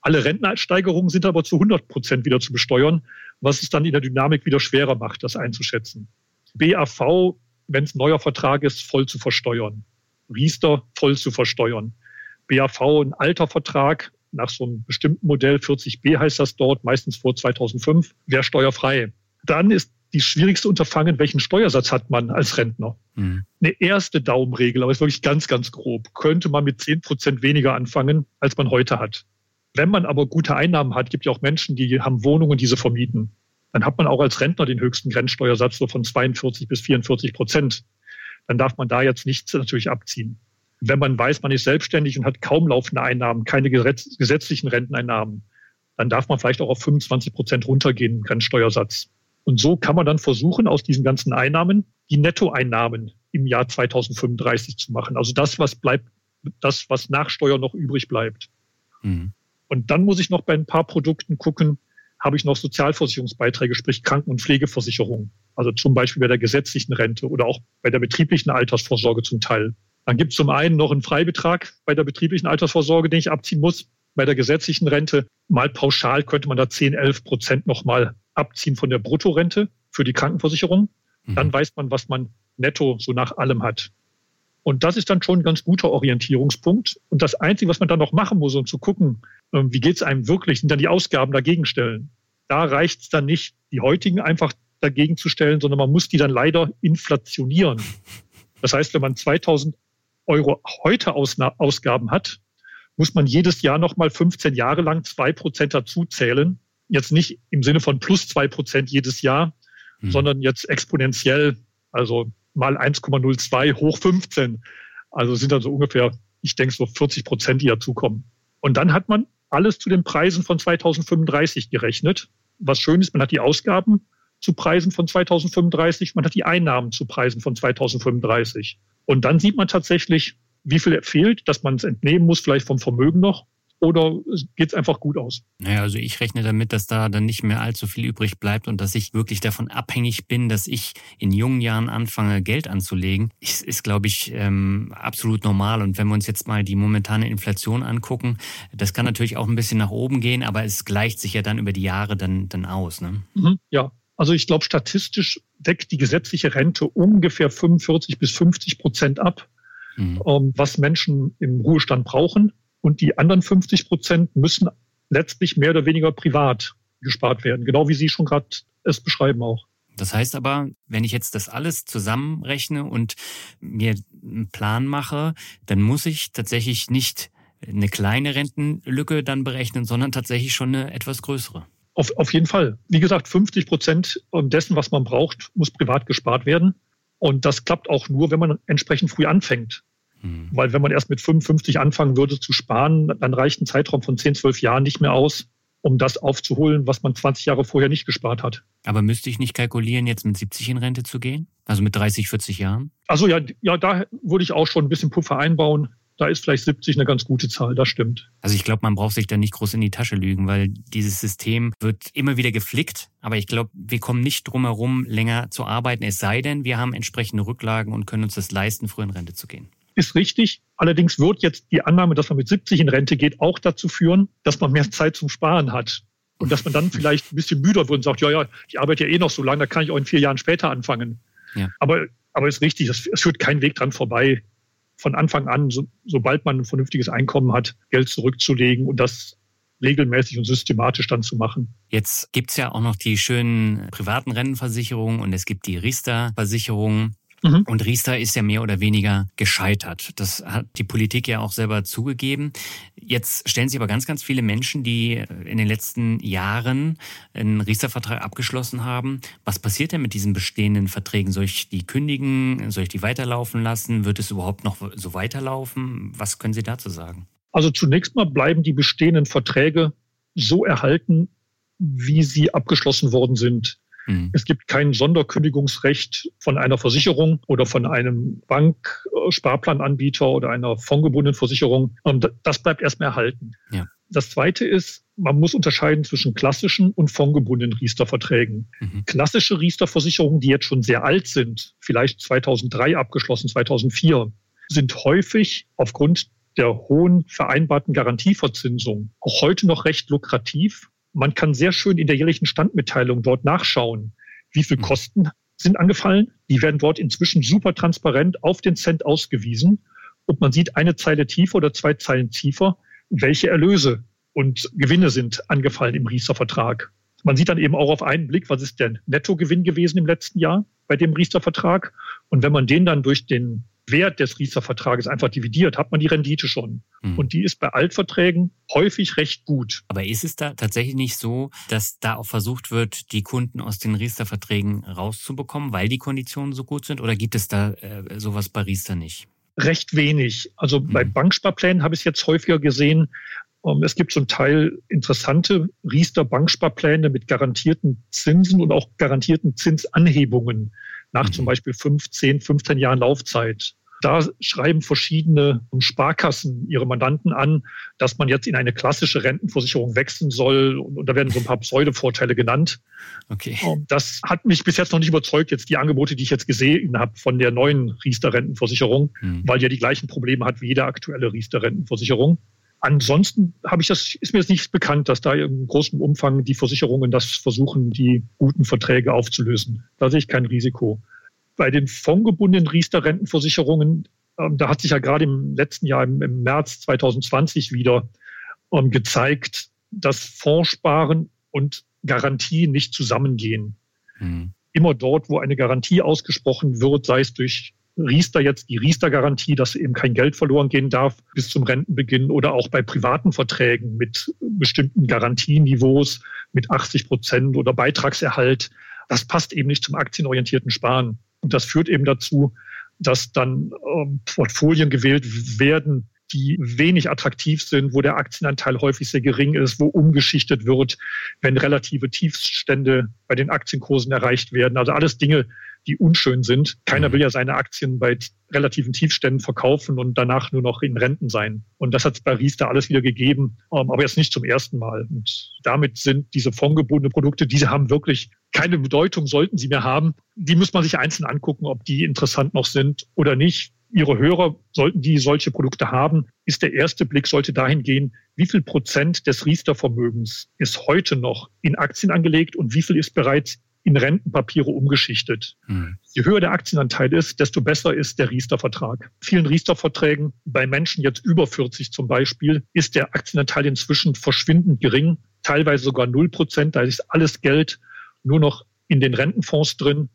[SPEAKER 1] Alle Rentensteigerungen sind aber zu 100 Prozent wieder zu besteuern, was es dann in der Dynamik wieder schwerer macht, das einzuschätzen. BAV, wenn es ein neuer Vertrag ist, voll zu versteuern. Riester voll zu versteuern. BAV, ein alter Vertrag, nach so einem bestimmten Modell, 40b heißt das dort, meistens vor 2005, wäre steuerfrei. Dann ist die schwierigste Unterfangen, welchen Steuersatz hat man als Rentner? Mhm. Eine erste Daumenregel, aber ist wirklich ganz, ganz grob, könnte man mit 10 Prozent weniger anfangen, als man heute hat. Wenn man aber gute Einnahmen hat, gibt ja auch Menschen, die haben Wohnungen, die sie vermieten, dann hat man auch als Rentner den höchsten Grenzsteuersatz so von 42 bis 44 Prozent. Dann darf man da jetzt nichts natürlich abziehen. Wenn man weiß, man ist selbstständig und hat kaum laufende Einnahmen, keine gesetzlichen Renteneinnahmen, dann darf man vielleicht auch auf 25 Prozent runtergehen, Grenzsteuersatz. Und so kann man dann versuchen, aus diesen ganzen Einnahmen die Nettoeinnahmen im Jahr 2035 zu machen. Also das, was bleibt, das, was nach Steuer noch übrig bleibt. Mhm. Und dann muss ich noch bei ein paar Produkten gucken, habe ich noch Sozialversicherungsbeiträge, sprich Kranken- und Pflegeversicherung. Also zum Beispiel bei der gesetzlichen Rente oder auch bei der betrieblichen Altersvorsorge zum Teil. Dann gibt es zum einen noch einen Freibetrag bei der betrieblichen Altersvorsorge, den ich abziehen muss. Bei der gesetzlichen Rente mal pauschal könnte man da 10, 11 Prozent nochmal abziehen von der Bruttorente für die Krankenversicherung. Mhm. Dann weiß man, was man netto so nach allem hat. Und das ist dann schon ein ganz guter Orientierungspunkt. Und das Einzige, was man dann noch machen muss, um zu gucken, ähm, wie geht es einem wirklich, sind dann die Ausgaben dagegen stellen. Da reicht es dann nicht, die heutigen einfach dagegen zu stellen, sondern man muss die dann leider inflationieren. Das heißt, wenn man 2000 Euro heute Ausgaben hat, muss man jedes Jahr nochmal 15 Jahre lang zwei Prozent dazu zählen, jetzt nicht im Sinne von plus zwei Prozent jedes Jahr, mhm. sondern jetzt exponentiell, also mal 1,02 hoch 15. Also sind dann so ungefähr, ich denke, so 40 Prozent, die dazukommen. Und dann hat man alles zu den Preisen von 2035 gerechnet. Was schön ist, man hat die Ausgaben zu Preisen von 2035, man hat die Einnahmen zu Preisen von 2035. Und dann sieht man tatsächlich, wie viel fehlt, dass man es entnehmen muss, vielleicht vom Vermögen noch oder geht es einfach gut aus?
[SPEAKER 2] Naja, also ich rechne damit, dass da dann nicht mehr allzu viel übrig bleibt und dass ich wirklich davon abhängig bin, dass ich in jungen Jahren anfange, Geld anzulegen. Ist, ist glaube ich, ähm, absolut normal. Und wenn wir uns jetzt mal die momentane Inflation angucken, das kann natürlich auch ein bisschen nach oben gehen, aber es gleicht sich ja dann über die Jahre dann, dann aus. Ne?
[SPEAKER 1] Mhm, ja, also ich glaube, statistisch deckt die gesetzliche Rente ungefähr 45 bis 50 Prozent ab, mhm. Ähm, was Menschen im Ruhestand brauchen. Und die anderen 50 Prozent müssen letztlich mehr oder weniger privat gespart werden, genau wie Sie schon gerade es beschreiben auch.
[SPEAKER 2] Das heißt aber, wenn ich jetzt das alles zusammenrechne und mir einen Plan mache, dann muss ich tatsächlich nicht eine kleine Rentenlücke dann berechnen, sondern tatsächlich schon eine etwas größere.
[SPEAKER 1] Auf, auf jeden Fall. Wie gesagt, 50 Prozent dessen, was man braucht, muss privat gespart werden. Und das klappt auch nur, wenn man entsprechend früh anfängt. Mhm. Weil wenn man erst mit 55 anfangen würde zu sparen, dann reicht ein Zeitraum von 10, 12 Jahren nicht mehr aus, um das aufzuholen, was man 20 Jahre vorher nicht gespart hat.
[SPEAKER 2] Aber müsste ich nicht kalkulieren, jetzt mit 70 in Rente zu gehen? Also mit 30, 40 Jahren?
[SPEAKER 1] Also ja, ja, da würde ich auch schon ein bisschen Puffer einbauen. Da ist vielleicht 70 eine ganz gute Zahl, das stimmt.
[SPEAKER 2] Also ich glaube, man braucht sich da nicht groß in die Tasche lügen, weil dieses System wird immer wieder geflickt. Aber ich glaube, wir kommen nicht drum herum, länger zu arbeiten, es sei denn, wir haben entsprechende Rücklagen und können uns das leisten, früher in Rente zu gehen
[SPEAKER 1] ist richtig. Allerdings wird jetzt die Annahme, dass man mit 70 in Rente geht, auch dazu führen, dass man mehr Zeit zum Sparen hat. Und dass man dann vielleicht ein bisschen müder wird und sagt, ja, ja, ich arbeite ja eh noch so lange, da kann ich auch in vier Jahren später anfangen. Ja. Aber, aber ist richtig, es, es führt kein Weg dran vorbei, von Anfang an, so, sobald man ein vernünftiges Einkommen hat, Geld zurückzulegen und das regelmäßig und systematisch dann zu machen.
[SPEAKER 2] Jetzt gibt's ja auch noch die schönen privaten Rentenversicherungen und es gibt die Riester-Versicherung. Mhm. Und Riester ist ja mehr oder weniger gescheitert. Das hat die Politik ja auch selber zugegeben. Jetzt stellen sich aber ganz, ganz viele Menschen, die in den letzten Jahren einen Riester-Vertrag abgeschlossen haben. Was passiert denn mit diesen bestehenden Verträgen? Soll ich die kündigen? Soll ich die weiterlaufen lassen? Wird es überhaupt noch so weiterlaufen? Was können Sie dazu sagen?
[SPEAKER 1] Also zunächst mal bleiben die bestehenden Verträge so erhalten, wie sie abgeschlossen worden sind. Mhm. Es gibt kein Sonderkündigungsrecht von einer Versicherung oder von einem Bank-Sparplananbieter oder einer fondgebundenen Versicherung. Das bleibt erstmal erhalten. Ja. Das Zweite ist, man muss unterscheiden zwischen klassischen und fondgebundenen Riester-Verträgen. Mhm. Klassische Riester-Versicherungen, die jetzt schon sehr alt sind, vielleicht 2003 abgeschlossen, 2004, sind häufig aufgrund der hohen vereinbarten Garantieverzinsung auch heute noch recht lukrativ. Man kann sehr schön in der jährlichen Standmitteilung dort nachschauen, wie viel mhm. Kosten sind angefallen. Die werden dort inzwischen super transparent auf den Cent ausgewiesen. Und man sieht eine Zeile tiefer oder zwei Zeilen tiefer, welche Erlöse und Gewinne sind angefallen im Riester-Vertrag. Man sieht dann eben auch auf einen Blick, was ist der Nettogewinn gewesen im letzten Jahr bei dem Riester-Vertrag. Und wenn man den dann durch den Wert des Riester-Vertrages einfach dividiert, hat man die Rendite schon. Mhm. Und die ist bei Altverträgen häufig recht gut.
[SPEAKER 2] Aber ist es da tatsächlich nicht so, dass da auch versucht wird, die Kunden aus den Riester-Verträgen rauszubekommen, weil die Konditionen so gut sind? Oder gibt es da äh, sowas bei Riester nicht?
[SPEAKER 1] Recht wenig. Also mhm. bei Banksparplänen habe ich es jetzt häufiger gesehen. Ähm, es gibt zum Teil interessante Riester-Banksparpläne mit garantierten Zinsen und auch garantierten Zinsanhebungen nach mhm. zum Beispiel 15, 15 Jahren Laufzeit. Da schreiben verschiedene Sparkassen ihre Mandanten an, dass man jetzt in eine klassische Rentenversicherung wechseln soll. Und, da werden so ein paar Pseudo-Vorteile genannt. Okay. Ähm, das hat mich bis jetzt noch nicht überzeugt, jetzt die Angebote, die ich jetzt gesehen habe von der neuen Riester-Rentenversicherung, mhm. weil die ja die gleichen Probleme hat wie jede aktuelle Riester-Rentenversicherung. Ansonsten habe ich das, ist mir jetzt nicht bekannt, dass da im großen Umfang die Versicherungen das versuchen, die guten Verträge aufzulösen. Da sehe ich kein Risiko. Bei den fondgebundenen Riester-Rentenversicherungen, ähm, da hat sich ja gerade im letzten Jahr, im, im März 2020 wieder ähm, gezeigt, dass Fondssparen und Garantie nicht zusammengehen. Mhm. Immer dort, wo eine Garantie ausgesprochen wird, sei es durch Riester jetzt die Riester-Garantie, dass eben kein Geld verloren gehen darf bis zum Rentenbeginn oder auch bei privaten Verträgen mit bestimmten Garantieniveaus mit 80 Prozent oder Beitragserhalt. Das passt eben nicht zum aktienorientierten Sparen. Und das führt eben dazu, dass dann ähm, Portfolien gewählt werden, die wenig attraktiv sind, wo der Aktienanteil häufig sehr gering ist, wo umgeschichtet wird, wenn relative Tiefstände bei den Aktienkursen erreicht werden. Also alles Dinge, die unschön sind. Keiner mhm. will ja seine Aktien bei relativen Tiefständen verkaufen und danach nur noch in Renten sein. Und das hat es bei Riester alles wieder gegeben, ähm, aber jetzt nicht zum ersten Mal. Und damit sind diese fondgebundene Produkte, diese haben wirklich keine Bedeutung, sollten sie mehr haben. Die muss man sich einzeln angucken, ob die interessant noch sind oder nicht. Ihre Hörer, sollten die solche Produkte haben, ist der erste Blick, sollte dahin gehen, wie viel Prozent des Riester-Vermögens ist heute noch in Aktien angelegt und wie viel ist bereits in Rentenpapiere umgeschichtet. Mhm. Je höher der Aktienanteil ist, desto besser ist der Riester-Vertrag. Vielen Riester-Verträgen, bei Menschen jetzt über 40 zum Beispiel, ist der Aktienanteil inzwischen verschwindend gering, teilweise sogar 0 Prozent. Da ist alles Geld nur noch in den Rentenfonds drin.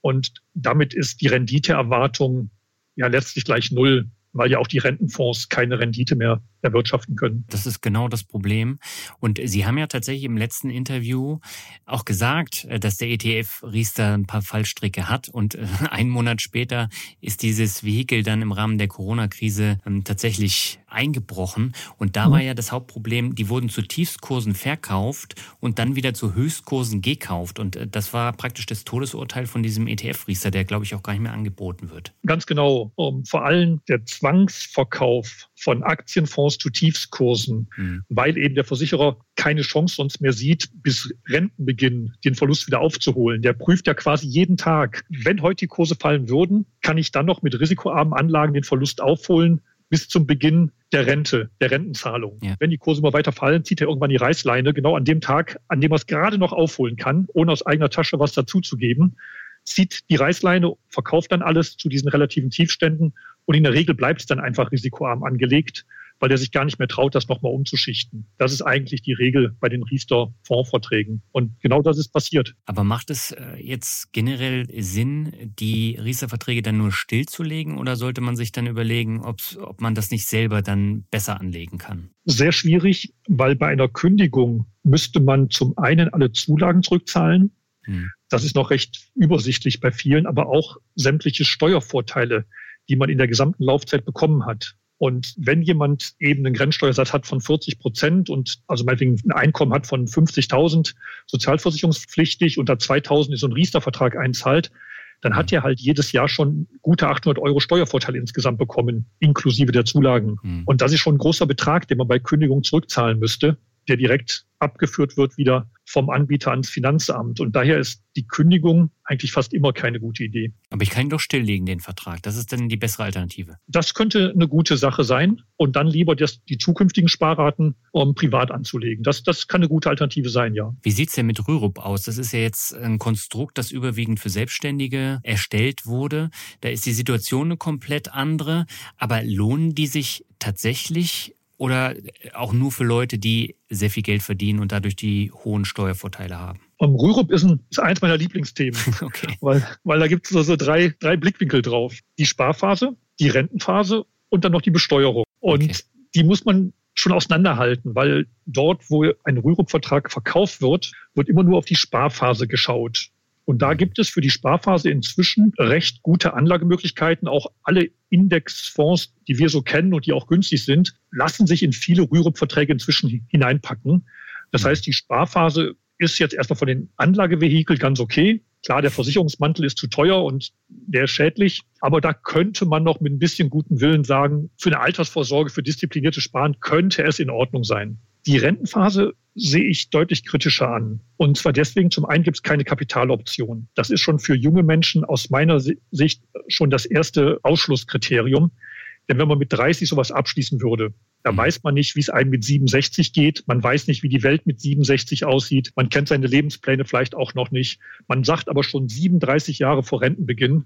[SPEAKER 1] Und damit ist die Renditeerwartung ja letztlich gleich null weil ja auch die Rentenfonds keine Rendite mehr erwirtschaften können.
[SPEAKER 2] Das ist genau das Problem. Und Sie haben ja tatsächlich im letzten Interview auch gesagt, äh, dass der ETF Riester ein paar Fallstricke hat. Und äh, einen Monat später ist dieses Vehikel dann im Rahmen der Corona-Krise ähm, tatsächlich eingebrochen. Und da mhm. war ja das Hauptproblem, die wurden zu Tiefstkursen verkauft und dann wieder zu Höchstkursen gekauft. Und äh, das war praktisch das Todesurteil von diesem ETF-Riester, der, glaube ich, auch gar nicht mehr angeboten wird.
[SPEAKER 1] Ganz genau. vor allem der Zwangsverkauf von Aktienfonds zu Tiefskursen, mhm. weil eben der Versicherer keine Chance sonst mehr sieht, bis Rentenbeginn den Verlust wieder aufzuholen. Der prüft ja quasi jeden Tag, wenn heute die Kurse fallen würden, kann ich dann noch mit risikoarmen Anlagen den Verlust aufholen bis zum Beginn der Rente, der Rentenzahlung. Ja. Wenn die Kurse immer weiter fallen, zieht er irgendwann die Reißleine, genau an dem Tag, an dem er es gerade noch aufholen kann, ohne aus eigener Tasche was dazuzugeben zieht die Reißleine, verkauft dann alles zu diesen relativen Tiefständen und in der Regel bleibt es dann einfach risikoarm angelegt, weil er sich gar nicht mehr traut, das nochmal umzuschichten. Das ist eigentlich die Regel bei den Riester-Fondsverträgen. Und genau das ist passiert.
[SPEAKER 2] Aber macht es äh, jetzt generell Sinn, die Riester-Verträge dann nur stillzulegen oder sollte man sich dann überlegen, ob man das nicht selber dann besser anlegen kann?
[SPEAKER 1] Sehr schwierig, weil bei einer Kündigung müsste man zum einen alle Zulagen zurückzahlen. Hm. Das ist noch recht übersichtlich bei vielen, aber auch sämtliche Steuervorteile, die man in der gesamten Laufzeit bekommen hat. Und wenn jemand eben einen Grenzsteuersatz hat von 40 Prozent und also meinetwegen ein Einkommen hat von 50.000 sozialversicherungspflichtig und da 2.000 ist so ein Riester-Vertrag einzahlt, dann hat er halt jedes Jahr schon gute 800 Euro Steuervorteil insgesamt bekommen, inklusive der Zulagen. Mhm. Und das ist schon ein großer Betrag, den man bei Kündigung zurückzahlen müsste der direkt abgeführt wird wieder vom Anbieter ans Finanzamt. Und daher ist die Kündigung eigentlich fast immer keine gute Idee.
[SPEAKER 2] Aber ich kann ihn doch stilllegen, den Vertrag. Das ist dann die bessere Alternative.
[SPEAKER 1] Das könnte eine gute Sache sein. Und dann lieber das, die zukünftigen Sparraten um, privat anzulegen. Das, das kann eine gute Alternative sein, ja.
[SPEAKER 2] Wie sieht's denn mit Rürup aus? Das ist ja jetzt ein Konstrukt, das überwiegend für Selbstständige erstellt wurde. Da ist die Situation eine komplett andere. Aber lohnen die sich tatsächlich oder auch nur für Leute, die sehr viel Geld verdienen und dadurch die hohen Steuervorteile haben?
[SPEAKER 1] Um, Rürup ist, ein, ist eins meiner Lieblingsthemen, okay. weil, weil da gibt es so also drei, drei Blickwinkel drauf. Die Sparphase, die Rentenphase und dann noch die Besteuerung. Und okay. die muss man schon auseinanderhalten, weil dort, wo ein Rürup-Vertrag verkauft wird, wird immer nur auf die Sparphase geschaut. Und da gibt es für die Sparphase inzwischen recht gute Anlagemöglichkeiten. Auch alle Indexfonds, die wir so kennen und die auch günstig sind, lassen sich in viele Rürup-Verträge inzwischen hineinpacken. Das heißt, die Sparphase ist jetzt erstmal von den Anlagevehikeln ganz okay. Klar, der Versicherungsmantel ist zu teuer und der ist schädlich. Aber da könnte man noch mit ein bisschen guten Willen sagen, für eine Altersvorsorge, für disziplinierte Sparen könnte es in Ordnung sein. Die Rentenphase sehe ich deutlich kritischer an. Und zwar deswegen, zum einen gibt es keine Kapitaloption. Das ist schon für junge Menschen aus meiner Sicht schon das erste Ausschlusskriterium. Denn wenn man mit 30 sowas abschließen würde, da mhm. weiß man nicht, wie es einem mit 67 geht. Man weiß nicht, wie die Welt mit 67 aussieht. Man kennt seine Lebenspläne vielleicht auch noch nicht. Man sagt aber schon 37 Jahre vor Rentenbeginn,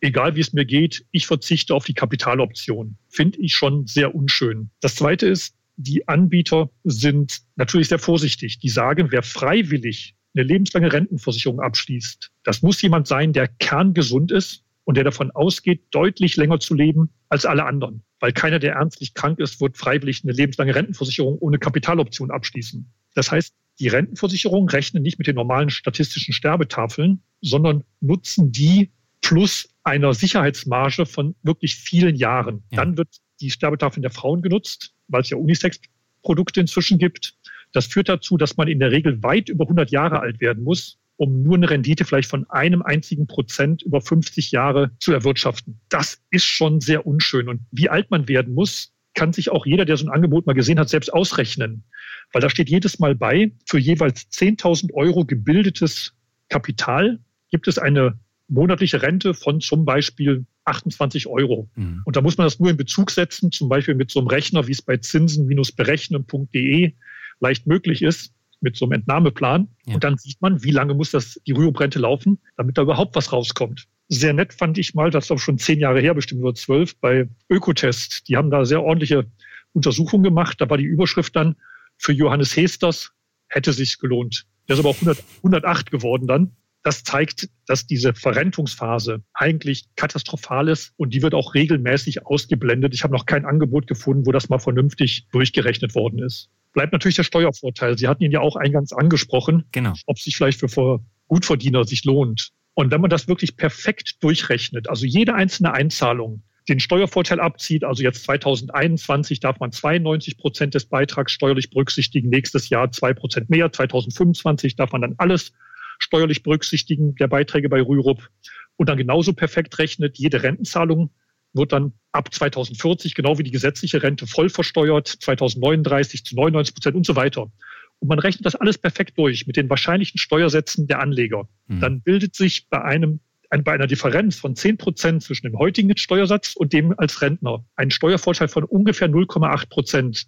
[SPEAKER 1] egal wie es mir geht, ich verzichte auf die Kapitaloption. Finde ich schon sehr unschön. Das Zweite ist, die Anbieter sind natürlich sehr vorsichtig. Die sagen, wer freiwillig eine lebenslange Rentenversicherung abschließt, das muss jemand sein, der kerngesund ist und der davon ausgeht, deutlich länger zu leben als alle anderen. Weil keiner, der ernstlich krank ist, wird freiwillig eine lebenslange Rentenversicherung ohne Kapitaloption abschließen. Das heißt, die Rentenversicherungen rechnen nicht mit den normalen statistischen Sterbetafeln, sondern nutzen die plus einer Sicherheitsmarge von wirklich vielen Jahren. Ja. Dann wird die Sterbetafeln der Frauen genutzt weil es ja Unisex-Produkte inzwischen gibt. Das führt dazu, dass man in der Regel weit über 100 Jahre alt werden muss, um nur eine Rendite vielleicht von einem einzigen Prozent über 50 Jahre zu erwirtschaften. Das ist schon sehr unschön. Und wie alt man werden muss, kann sich auch jeder, der so ein Angebot mal gesehen hat, selbst ausrechnen. Weil da steht jedes Mal bei, für jeweils 10.000 Euro gebildetes Kapital gibt es eine monatliche Rente von zum Beispiel 28 Euro. Mhm. Und da muss man das nur in Bezug setzen, zum Beispiel mit so einem Rechner, wie es bei zinsen-berechnen.de leicht möglich ist, mit so einem Entnahmeplan. Ja. Und dann sieht man, wie lange muss das die Rüruprente laufen, damit da überhaupt was rauskommt. Sehr nett fand ich mal, das ist auch schon zehn Jahre her, bestimmt nur zwölf, bei Ökotest. Die haben da sehr ordentliche Untersuchungen gemacht. Da war die Überschrift dann, für Johannes Hesters hätte sich gelohnt. Der ist aber auch 100, 108 geworden dann. Das zeigt, dass diese Verrentungsphase eigentlich katastrophal ist und die wird auch regelmäßig ausgeblendet. Ich habe noch kein Angebot gefunden, wo das mal vernünftig durchgerechnet worden ist. Bleibt natürlich der Steuervorteil. Sie hatten ihn ja auch eingangs angesprochen, genau. ob sich vielleicht für Gutverdiener sich lohnt. Und wenn man das wirklich perfekt durchrechnet, also jede einzelne Einzahlung den Steuervorteil abzieht, also jetzt 2021 darf man 92 Prozent des Beitrags steuerlich berücksichtigen, nächstes Jahr zwei Prozent mehr, 2025 darf man dann alles steuerlich berücksichtigen der Beiträge bei Rürup und dann genauso perfekt rechnet, jede Rentenzahlung wird dann ab 2040, genau wie die gesetzliche Rente, voll versteuert, 2039 zu 99 Prozent und so weiter. Und man rechnet das alles perfekt durch mit den wahrscheinlichen Steuersätzen der Anleger. Mhm. Dann bildet sich bei einem bei einer Differenz von 10 Prozent zwischen dem heutigen Steuersatz und dem als Rentner ein Steuervorteil von ungefähr 0,8 Prozent.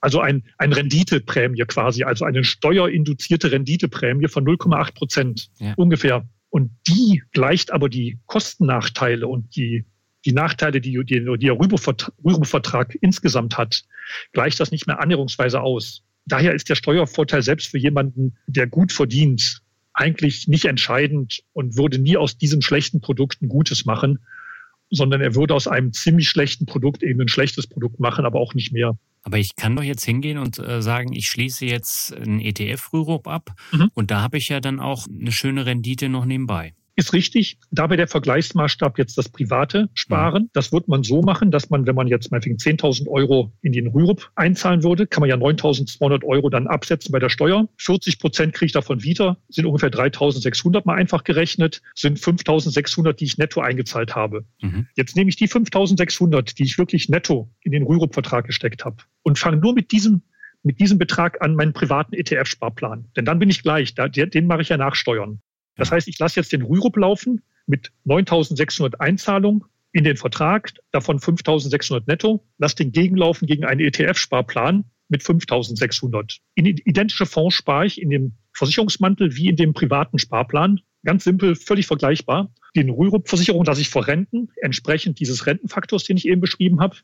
[SPEAKER 1] Also ein, ein Renditeprämie quasi, also eine steuerinduzierte Renditeprämie von 0,8 Prozent ja. ungefähr. Und die gleicht aber die Kostennachteile und die, die Nachteile, die, die, die der Rürup-Vertrag insgesamt hat, gleicht das nicht mehr annäherungsweise aus. Daher ist der Steuervorteil selbst für jemanden, der gut verdient, eigentlich nicht entscheidend und würde nie aus diesem schlechten Produkt ein gutes machen, sondern er würde aus einem ziemlich schlechten Produkt eben ein schlechtes Produkt machen, aber auch nicht mehr.
[SPEAKER 2] Aber ich kann doch jetzt hingehen und äh, sagen, ich schließe jetzt ein ETF-Rürup ab mhm. und da habe ich ja dann auch eine schöne Rendite noch nebenbei.
[SPEAKER 1] Ist richtig. Dabei der Vergleichsmaßstab jetzt das private Sparen. Mhm. Das wird man so machen, dass man, wenn man jetzt meinetwegen 10.000 Euro in den Rürup einzahlen würde, kann man ja 9.200 Euro dann absetzen bei der Steuer. 40 Prozent kriege ich davon wieder, sind ungefähr 3.600 mal einfach gerechnet, sind 5.600, die ich netto eingezahlt habe. Mhm. Jetzt nehme ich die 5.600, die ich wirklich netto in den Rürup-Vertrag gesteckt habe und fange nur mit diesem mit diesem Betrag an meinen privaten ETF-Sparplan. Denn dann bin ich gleich, den mache ich ja nachsteuern. Das heißt, ich lasse jetzt den Rürup laufen mit 9.600 Einzahlungen in den Vertrag, davon 5.600 netto, lasse den gegenlaufen gegen einen ETF-Sparplan mit 5.600. In identische Fonds spare ich in dem Versicherungsmantel wie in dem privaten Sparplan. Ganz simpel, völlig vergleichbar. Den Rürup-Versicherung lasse ich vor Renten, entsprechend dieses Rentenfaktors, den ich eben beschrieben habe.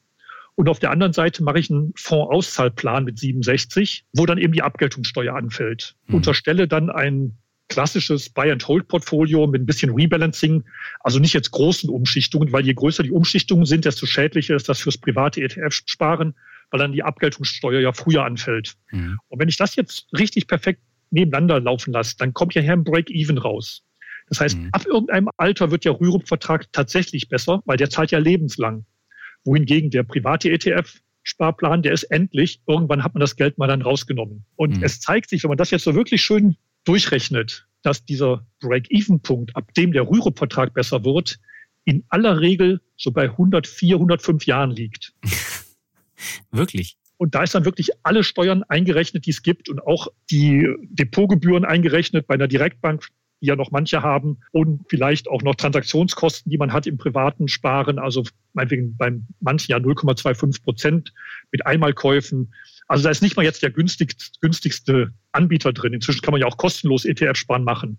[SPEAKER 1] Und auf der anderen Seite mache ich einen Fondsauszahlplan mit 67, wo dann eben die Abgeltungssteuer anfällt. Mhm. Unterstelle dann ein klassisches Buy-and-Hold-Portfolio mit ein bisschen Rebalancing, also nicht jetzt großen Umschichtungen, weil je größer die Umschichtungen sind, desto schädlicher ist das fürs private ETF-Sparen, weil dann die Abgeltungssteuer ja früher anfällt. Mhm. Und wenn ich das jetzt richtig perfekt nebeneinander laufen lasse, dann kommt ja hier ein Break-Even raus. Das heißt, mhm. ab irgendeinem Alter wird der Rürup-Vertrag tatsächlich besser, weil der zahlt ja lebenslang. Wohingegen der private ETF Sparplan, der ist endlich. Irgendwann hat man das Geld mal dann rausgenommen. Und mhm. es zeigt sich, wenn man das jetzt so wirklich schön durchrechnet, dass dieser Break-Even-Punkt, ab dem der Rürup-Vertrag besser wird, in aller Regel so bei 104, 105 Jahren liegt.
[SPEAKER 2] Wirklich?
[SPEAKER 1] Und da ist dann wirklich alle Steuern eingerechnet, die es gibt und auch die Depotgebühren eingerechnet bei einer Direktbank, die ja noch manche haben und vielleicht auch noch Transaktionskosten, die man hat im privaten Sparen, also meinetwegen beim manchen ja 0,25 Prozent mit Einmalkäufen. Also da ist nicht mal jetzt der günstigst, günstigste Anbieter drin. Inzwischen kann man ja auch kostenlos ETF-Sparen machen.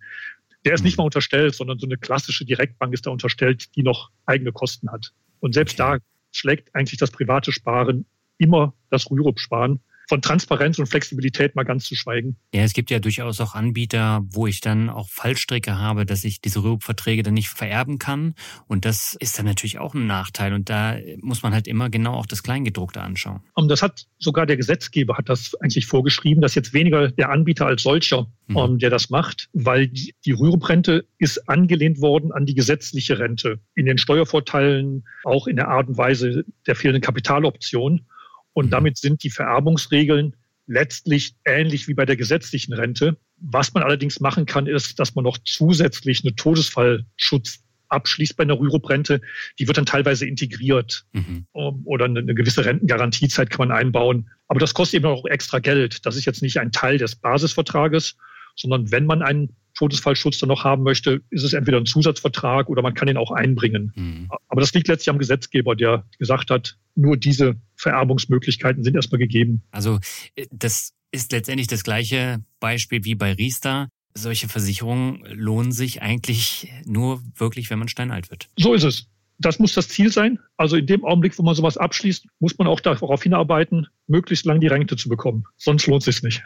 [SPEAKER 1] Der ist nicht mhm. mal unterstellt, sondern so eine klassische Direktbank ist da unterstellt, die noch eigene Kosten hat. Und selbst okay. da schlägt eigentlich das private Sparen immer das Rürup-Sparen von Transparenz und Flexibilität mal ganz zu schweigen.
[SPEAKER 2] Ja, es gibt ja durchaus auch Anbieter, wo ich dann auch Fallstricke habe, dass ich diese Rürup-Verträge dann nicht vererben kann. Und das ist dann natürlich auch ein Nachteil. Und da muss man halt immer genau auch das Kleingedruckte anschauen.
[SPEAKER 1] Und das hat sogar der Gesetzgeber hat das eigentlich vorgeschrieben, dass jetzt weniger der Anbieter als solcher, mhm. ähm, der das macht, weil die, die Rürup-Rente ist angelehnt worden an die gesetzliche Rente. In den Steuervorteilen, auch in der Art und Weise der fehlenden Kapitaloption. Und mhm. damit sind die Vererbungsregeln letztlich ähnlich wie bei der gesetzlichen Rente. Was man allerdings machen kann, ist, dass man noch zusätzlich eine Todesfallschutz abschließt bei einer Rürup-Rente. Die wird dann teilweise integriert mhm. oder eine, eine, gewisse Rentengarantiezeit kann man einbauen. Aber das kostet eben auch extra Geld. Das ist jetzt nicht ein Teil des Basisvertrages, sondern wenn man einen Todesfallschutz dann noch haben möchte, ist es entweder ein Zusatzvertrag oder man kann ihn auch einbringen. Mhm. Aber das liegt letztlich am Gesetzgeber, der gesagt hat, nur diese Vererbungsmöglichkeiten sind erstmal gegeben.
[SPEAKER 2] Also äh, das ist letztendlich das gleiche Beispiel wie bei Riester. Solche Versicherungen lohnen sich eigentlich nur wirklich, wenn man steinalt wird.
[SPEAKER 1] So ist es. Das muss das Ziel sein. Also in dem Augenblick, wo man sowas abschließt, muss man auch darauf hinarbeiten, möglichst lang die Rente zu bekommen. Sonst lohnt es sich nicht.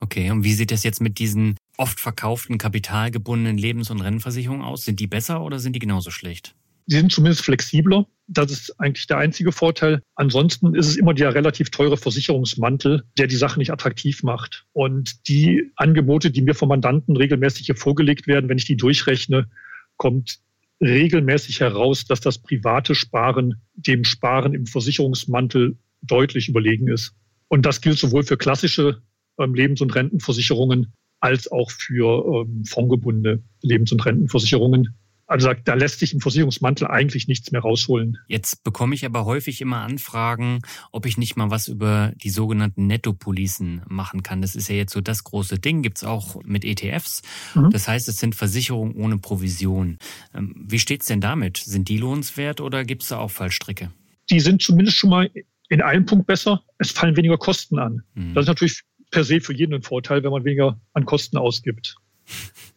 [SPEAKER 2] Okay, und wie sieht das jetzt mit diesen oft verkauften kapitalgebundenen Lebens- und Rennversicherungen aus? Sind die besser oder sind die genauso schlecht?
[SPEAKER 1] Sie sind zumindest flexibler. Das ist eigentlich der einzige Vorteil. Ansonsten ist es immer der relativ teure Versicherungsmantel, der die Sache nicht attraktiv macht. Und die Angebote, die mir vom Mandanten regelmäßig hier vorgelegt werden, wenn ich die durchrechne, kommt regelmäßig heraus, dass das private Sparen dem Sparen im Versicherungsmantel deutlich überlegen ist. Und das gilt sowohl für klassische Lebens- und Rentenversicherungen als auch für ähm, fondgebundene Lebens- und Rentenversicherungen. Also da lässt sich im Versicherungsmantel eigentlich nichts mehr rausholen.
[SPEAKER 2] Jetzt bekomme ich aber häufig immer Anfragen, ob ich nicht mal was über die sogenannten Nettopolicen machen kann. Das ist ja jetzt so das große Ding, gibt's auch mit ETFs. Mhm. Das heißt, es sind Versicherungen ohne Provision. Ähm, wie steht's denn damit? Sind die lohnenswert oder gibt's da auch Fallstricke?
[SPEAKER 1] Die sind zumindest schon mal in einem Punkt besser. Es fallen weniger Kosten an. Mhm. Das ist natürlich per se für jeden ein Vorteil, wenn man weniger an Kosten ausgibt.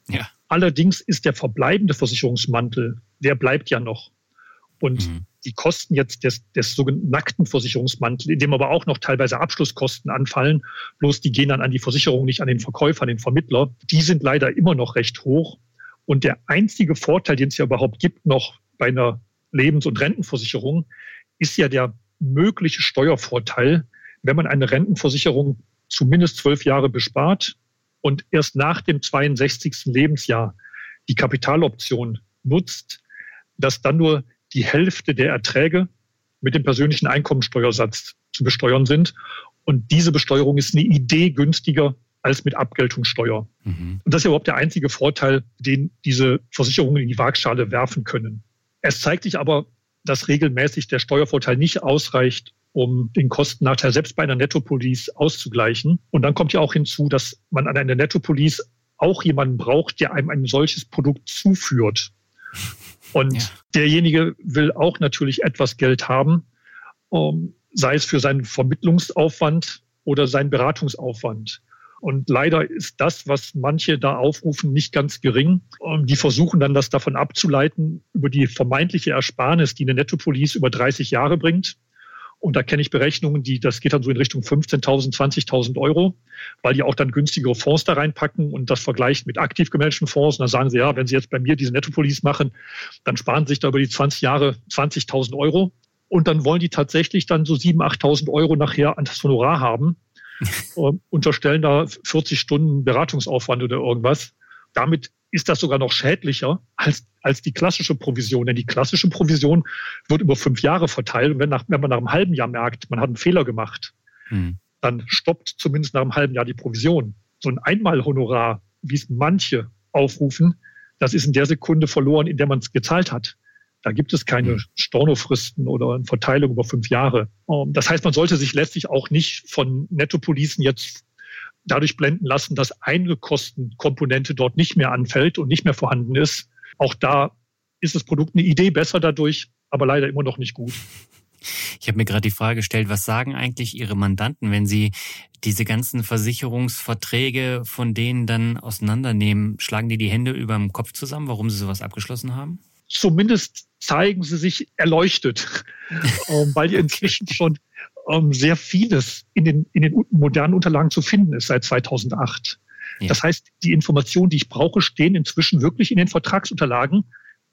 [SPEAKER 1] Ja. Allerdings ist der verbleibende Versicherungsmantel, der bleibt ja noch. Und mhm. die Kosten jetzt des, des sogenannten nackten Versicherungsmantels, in dem aber auch noch teilweise Abschlusskosten anfallen, bloß die gehen dann an die Versicherung, nicht an den Verkäufer, an den Vermittler, die sind leider immer noch recht hoch. Und der einzige Vorteil, den es ja überhaupt gibt noch bei einer Lebens- und Rentenversicherung, ist ja der mögliche Steuervorteil, wenn man eine Rentenversicherung zumindest zwölf Jahre bespart und erst nach dem 62. Lebensjahr die Kapitaloption nutzt, dass dann nur die Hälfte der Erträge mit dem persönlichen Einkommensteuersatz zu besteuern sind. Und diese Besteuerung ist eine Idee günstiger als mit Abgeltungssteuer. Mhm. Und das ist ja überhaupt der einzige Vorteil, den diese Versicherungen in die Waagschale werfen können. Es zeigt sich aber, dass regelmäßig der Steuervorteil nicht ausreicht, um den Kostennachteil selbst bei einer Nettopolice auszugleichen. Und dann kommt ja auch hinzu, dass man an einer Nettopolice auch jemanden braucht, der einem ein solches Produkt zuführt. Und ja. derjenige will auch natürlich etwas Geld haben, um, sei es für seinen Vermittlungsaufwand oder seinen Beratungsaufwand. Und leider ist das, was manche da aufrufen, nicht ganz gering. Die versuchen dann, das davon abzuleiten über die vermeintliche Ersparnis, die eine Nettopolice über 30 Jahre bringt. Und da kenne ich Berechnungen, die, das geht dann so in Richtung 15.000, 20.000 Euro, weil die auch dann günstigere Fonds da reinpacken und das vergleicht mit aktiv gemanagten Fonds. Und dann sagen sie, ja, wenn sie jetzt bei mir diese Nettopolice machen, dann sparen sie sich da über die 20 Jahre 20.000 Euro. Und dann wollen die tatsächlich dann so 7.000, 8.000 Euro nachher an das Honorar haben. äh, unterstellen da 40 Stunden Beratungsaufwand oder irgendwas. Damit ist das sogar noch schädlicher als, als die klassische Provision. Denn die klassische Provision wird über fünf Jahre verteilt. Und wenn, nach, wenn man nach einem halben Jahr merkt, man hat einen Fehler gemacht, hm. dann stoppt zumindest nach einem halben Jahr die Provision. So ein Einmalhonorar, wie es manche aufrufen, das ist in der Sekunde verloren, in der man es gezahlt hat. Da gibt es keine mhm. Stornofristen oder eine Verteilung über fünf Jahre. Ähm, das heißt, man sollte sich letztlich auch nicht von Nettopolicen jetzt dadurch blenden lassen, dass eine Kostenkomponente dort nicht mehr anfällt und nicht mehr vorhanden ist. Auch da ist das Produkt eine Idee besser dadurch, aber leider immer noch nicht gut.
[SPEAKER 2] Ich habe mir gerade die Frage gestellt, was sagen eigentlich Ihre Mandanten, wenn Sie diese ganzen Versicherungsverträge von denen dann auseinandernehmen? Schlagen die die Hände über dem Kopf zusammen, warum sie sowas abgeschlossen haben?
[SPEAKER 1] zumindest zeigen sie sich erleuchtet, ähm, weil die inzwischen schon ähm, sehr vieles in den, in den modernen Unterlagen zu finden ist seit 2008. Ja. Das heißt, die Informationen, die ich brauche, stehen inzwischen wirklich in den Vertragsunterlagen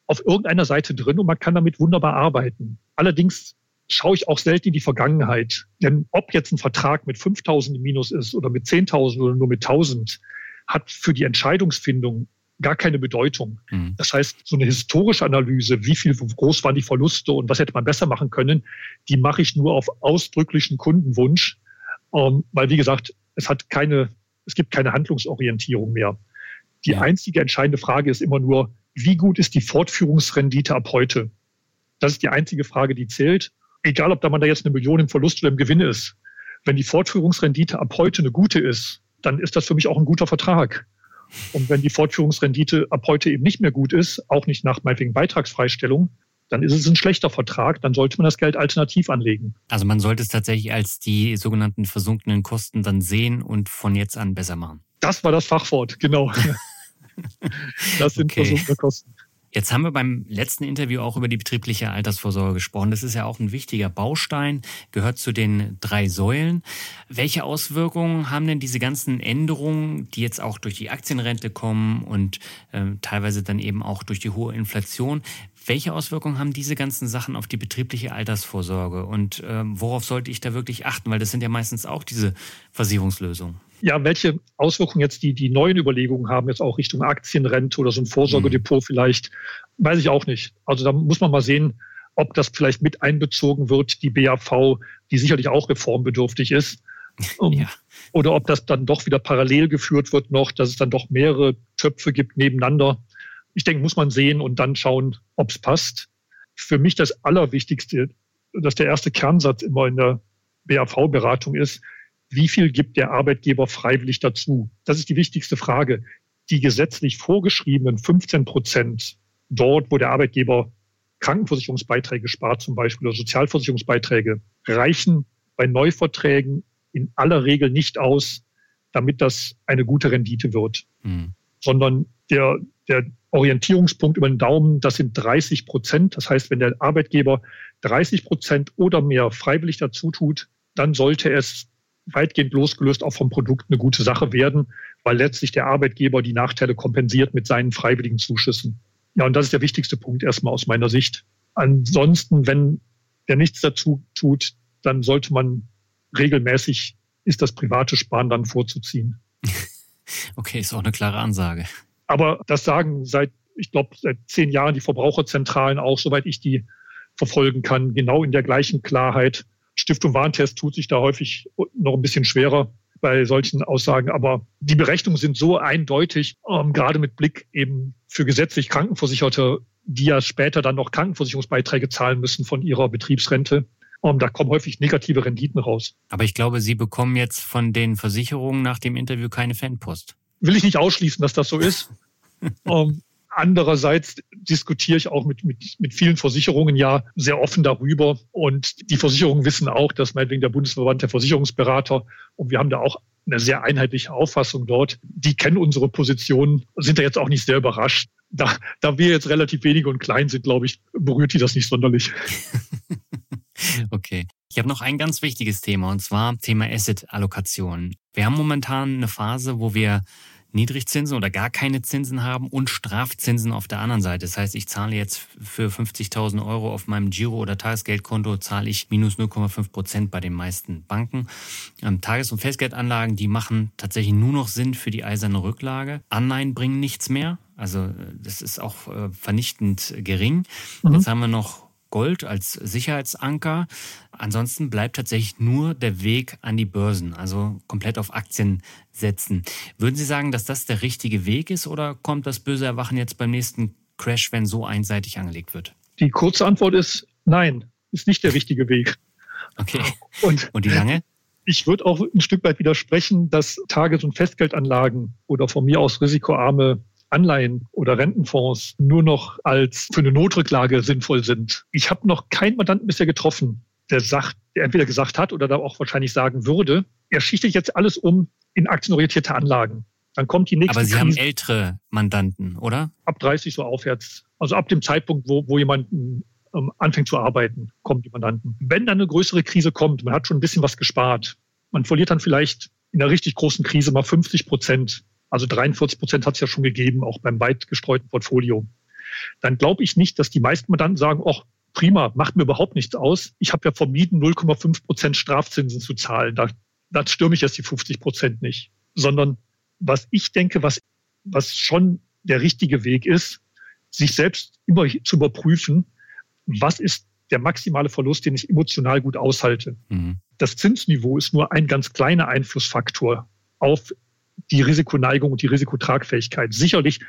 [SPEAKER 1] auf irgendeiner Seite drin und man kann damit wunderbar arbeiten. Allerdings schaue ich auch selten in die Vergangenheit. Denn ob jetzt ein Vertrag mit 5000 Minus ist oder mit 10.000 oder nur mit 1000, hat für die Entscheidungsfindung gar keine Bedeutung. Mhm. Das heißt, so eine historische Analyse, wie viel groß waren die Verluste und was hätte man besser machen können, die mache ich nur auf ausdrücklichen Kundenwunsch, ähm, weil wie gesagt, es hat keine, es gibt keine Handlungsorientierung mehr. Die ja. einzige entscheidende Frage ist immer nur, wie gut ist die Fortführungsrendite ab heute? Das ist die einzige Frage, die zählt. Egal, ob da man da jetzt eine Million im Verlust oder im Gewinn ist. Wenn die Fortführungsrendite ab heute eine gute ist, dann ist das für mich auch ein guter Vertrag. Und wenn die Fortführungsrendite ab heute eben nicht mehr gut ist, auch nicht nach meinetwegen Beitragsfreistellung, dann ist es ein schlechter Vertrag, dann sollte man das Geld alternativ anlegen.
[SPEAKER 2] Also man sollte es tatsächlich als die sogenannten versunkenen Kosten dann sehen und von jetzt an besser machen.
[SPEAKER 1] Das war das Fachwort, genau. das sind okay. versunkene Kosten.
[SPEAKER 2] Jetzt haben wir beim letzten Interview auch über die betriebliche Altersvorsorge gesprochen. Das ist ja auch ein wichtiger Baustein, gehört zu den drei Säulen. Welche Auswirkungen haben denn diese ganzen Änderungen, die jetzt auch durch die Aktienrente kommen und äh, teilweise dann eben auch durch die hohe Inflation, welche Auswirkungen haben diese ganzen Sachen auf die betriebliche Altersvorsorge und äh, worauf sollte ich da wirklich achten? Weil das sind ja meistens auch diese Versicherungslösungen.
[SPEAKER 1] Ja, welche Auswirkungen jetzt die, die neuen Überlegungen haben, jetzt auch Richtung Aktienrente oder so ein Vorsorgedepot mhm. vielleicht, weiß ich auch nicht. Also da muss man mal sehen, ob das vielleicht mit einbezogen wird, die BAV, die sicherlich auch reformbedürftig ist. ja. Oder ob das dann doch wieder parallel geführt wird noch, dass es dann doch mehrere Töpfe gibt nebeneinander. Ich denke, muss man sehen und dann schauen, ob es passt. Für mich das Allerwichtigste, dass der erste Kernsatz immer in der BAV-Beratung ist, wie viel gibt der Arbeitgeber freiwillig dazu? Das ist die wichtigste Frage. Die gesetzlich vorgeschriebenen 15 Prozent dort, wo der Arbeitgeber Krankenversicherungsbeiträge spart, zum Beispiel oder Sozialversicherungsbeiträge, reichen bei Neuverträgen in aller Regel nicht aus, damit das eine gute Rendite wird. Mhm. Sondern der, der Orientierungspunkt über den Daumen, das sind 30 Prozent. Das heißt, wenn der Arbeitgeber 30 Prozent oder mehr freiwillig dazu tut, dann sollte es weitgehend losgelöst auch vom Produkt eine gute Sache werden, weil letztlich der Arbeitgeber die Nachteile kompensiert mit seinen freiwilligen Zuschüssen. Ja, und das ist der wichtigste Punkt erstmal aus meiner Sicht. Ansonsten, wenn der nichts dazu tut, dann sollte man regelmäßig, ist das private Sparen dann vorzuziehen.
[SPEAKER 2] Okay, ist auch eine klare Ansage.
[SPEAKER 1] Aber das sagen seit ich glaube, seit zehn Jahren die Verbraucherzentralen auch, soweit ich die verfolgen kann, genau in der gleichen Klarheit. Stiftung Warntest tut sich da häufig noch ein bisschen schwerer bei solchen Aussagen, aber die Berechnungen sind so eindeutig, ähm, gerade mit Blick eben für gesetzlich Krankenversicherte, die ja später dann noch Krankenversicherungsbeiträge zahlen müssen von ihrer Betriebsrente. Ähm, da kommen häufig negative Renditen raus.
[SPEAKER 2] Aber ich glaube, Sie bekommen jetzt von den Versicherungen nach dem Interview keine Fanpost.
[SPEAKER 1] Will ich nicht ausschließen, dass das so ist. ähm, Andererseits diskutiere ich auch mit, mit, mit vielen Versicherungen ja sehr offen darüber. Und die Versicherungen wissen auch, dass meinetwegen der Bundesverband der Versicherungsberater, und wir haben da auch eine sehr einheitliche Auffassung dort, die kennen unsere Position, sind da jetzt auch nicht sehr überrascht. Da, da wir jetzt relativ wenige und klein sind, glaube ich, berührt die das nicht sonderlich.
[SPEAKER 2] Okay. Ich habe noch ein ganz wichtiges Thema und zwar Thema Asset-Allokation. Wir haben momentan eine Phase, wo wir Niedrigzinsen oder gar keine Zinsen haben und Strafzinsen auf der anderen Seite. Das heißt, ich zahle jetzt für 50.000 Euro auf meinem Giro- oder Tagesgeldkonto, zahle ich minus 0,5 Prozent bei den meisten Banken. Ähm, Tages- und Festgeldanlagen, die machen tatsächlich nur noch Sinn für die eiserne Rücklage. Anleihen bringen nichts mehr. Also äh, das ist auch äh, vernichtend gering. Mhm. Jetzt haben wir noch Gold als Sicherheitsanker. Ansonsten bleibt tatsächlich nur der Weg an die Börsen, also komplett auf Aktien setzen. Würden Sie sagen, dass das der richtige Weg ist oder kommt das böse Erwachen jetzt beim nächsten Crash, wenn so einseitig angelegt wird?
[SPEAKER 1] Die kurze Antwort ist nein, ist nicht der richtige Weg.
[SPEAKER 2] Okay. Und, Und die lange?
[SPEAKER 1] Ich würde auch ein Stück weit widersprechen, dass Tages- und Festgeldanlagen oder von mir aus risikoarme Anleihen oder Rentenfonds nur noch als für eine Notrücklage sinnvoll sind. Ich habe noch keinen Mandanten bisher getroffen, der sagt, der entweder gesagt hat oder da auch wahrscheinlich sagen würde, er schichtet jetzt alles um in aktienorientierte Anlagen. Dann kommt die nächste
[SPEAKER 2] Aber Sie Krise. haben ältere Mandanten, oder?
[SPEAKER 1] Ab 30 so aufwärts. Also ab dem Zeitpunkt, wo, wo jemand ähm, anfängt zu arbeiten, kommen die Mandanten. Wenn dann eine größere Krise kommt, man hat schon ein bisschen was gespart, man verliert dann vielleicht in einer richtig großen Krise mal 50 Prozent also 43 Prozent hat es ja schon gegeben, auch beim weit gestreuten Portfolio. Dann glaube ich nicht, dass die meisten Mandanten sagen, ach, prima, macht mir überhaupt nichts aus. Ich habe ja vermieden, 0,5 Prozent Strafzinsen zu zahlen. Da, da stürme ich jetzt die 50 Prozent nicht. Sondern was ich denke, was, was schon der richtige Weg ist, sich selbst immer zu überprüfen, was ist der maximale Verlust, den ich emotional gut aushalte. Mhm. Das Zinsniveau ist nur ein ganz kleiner Einflussfaktor auf die Risikoneigung und die Risikotragfähigkeit. Sicherlich,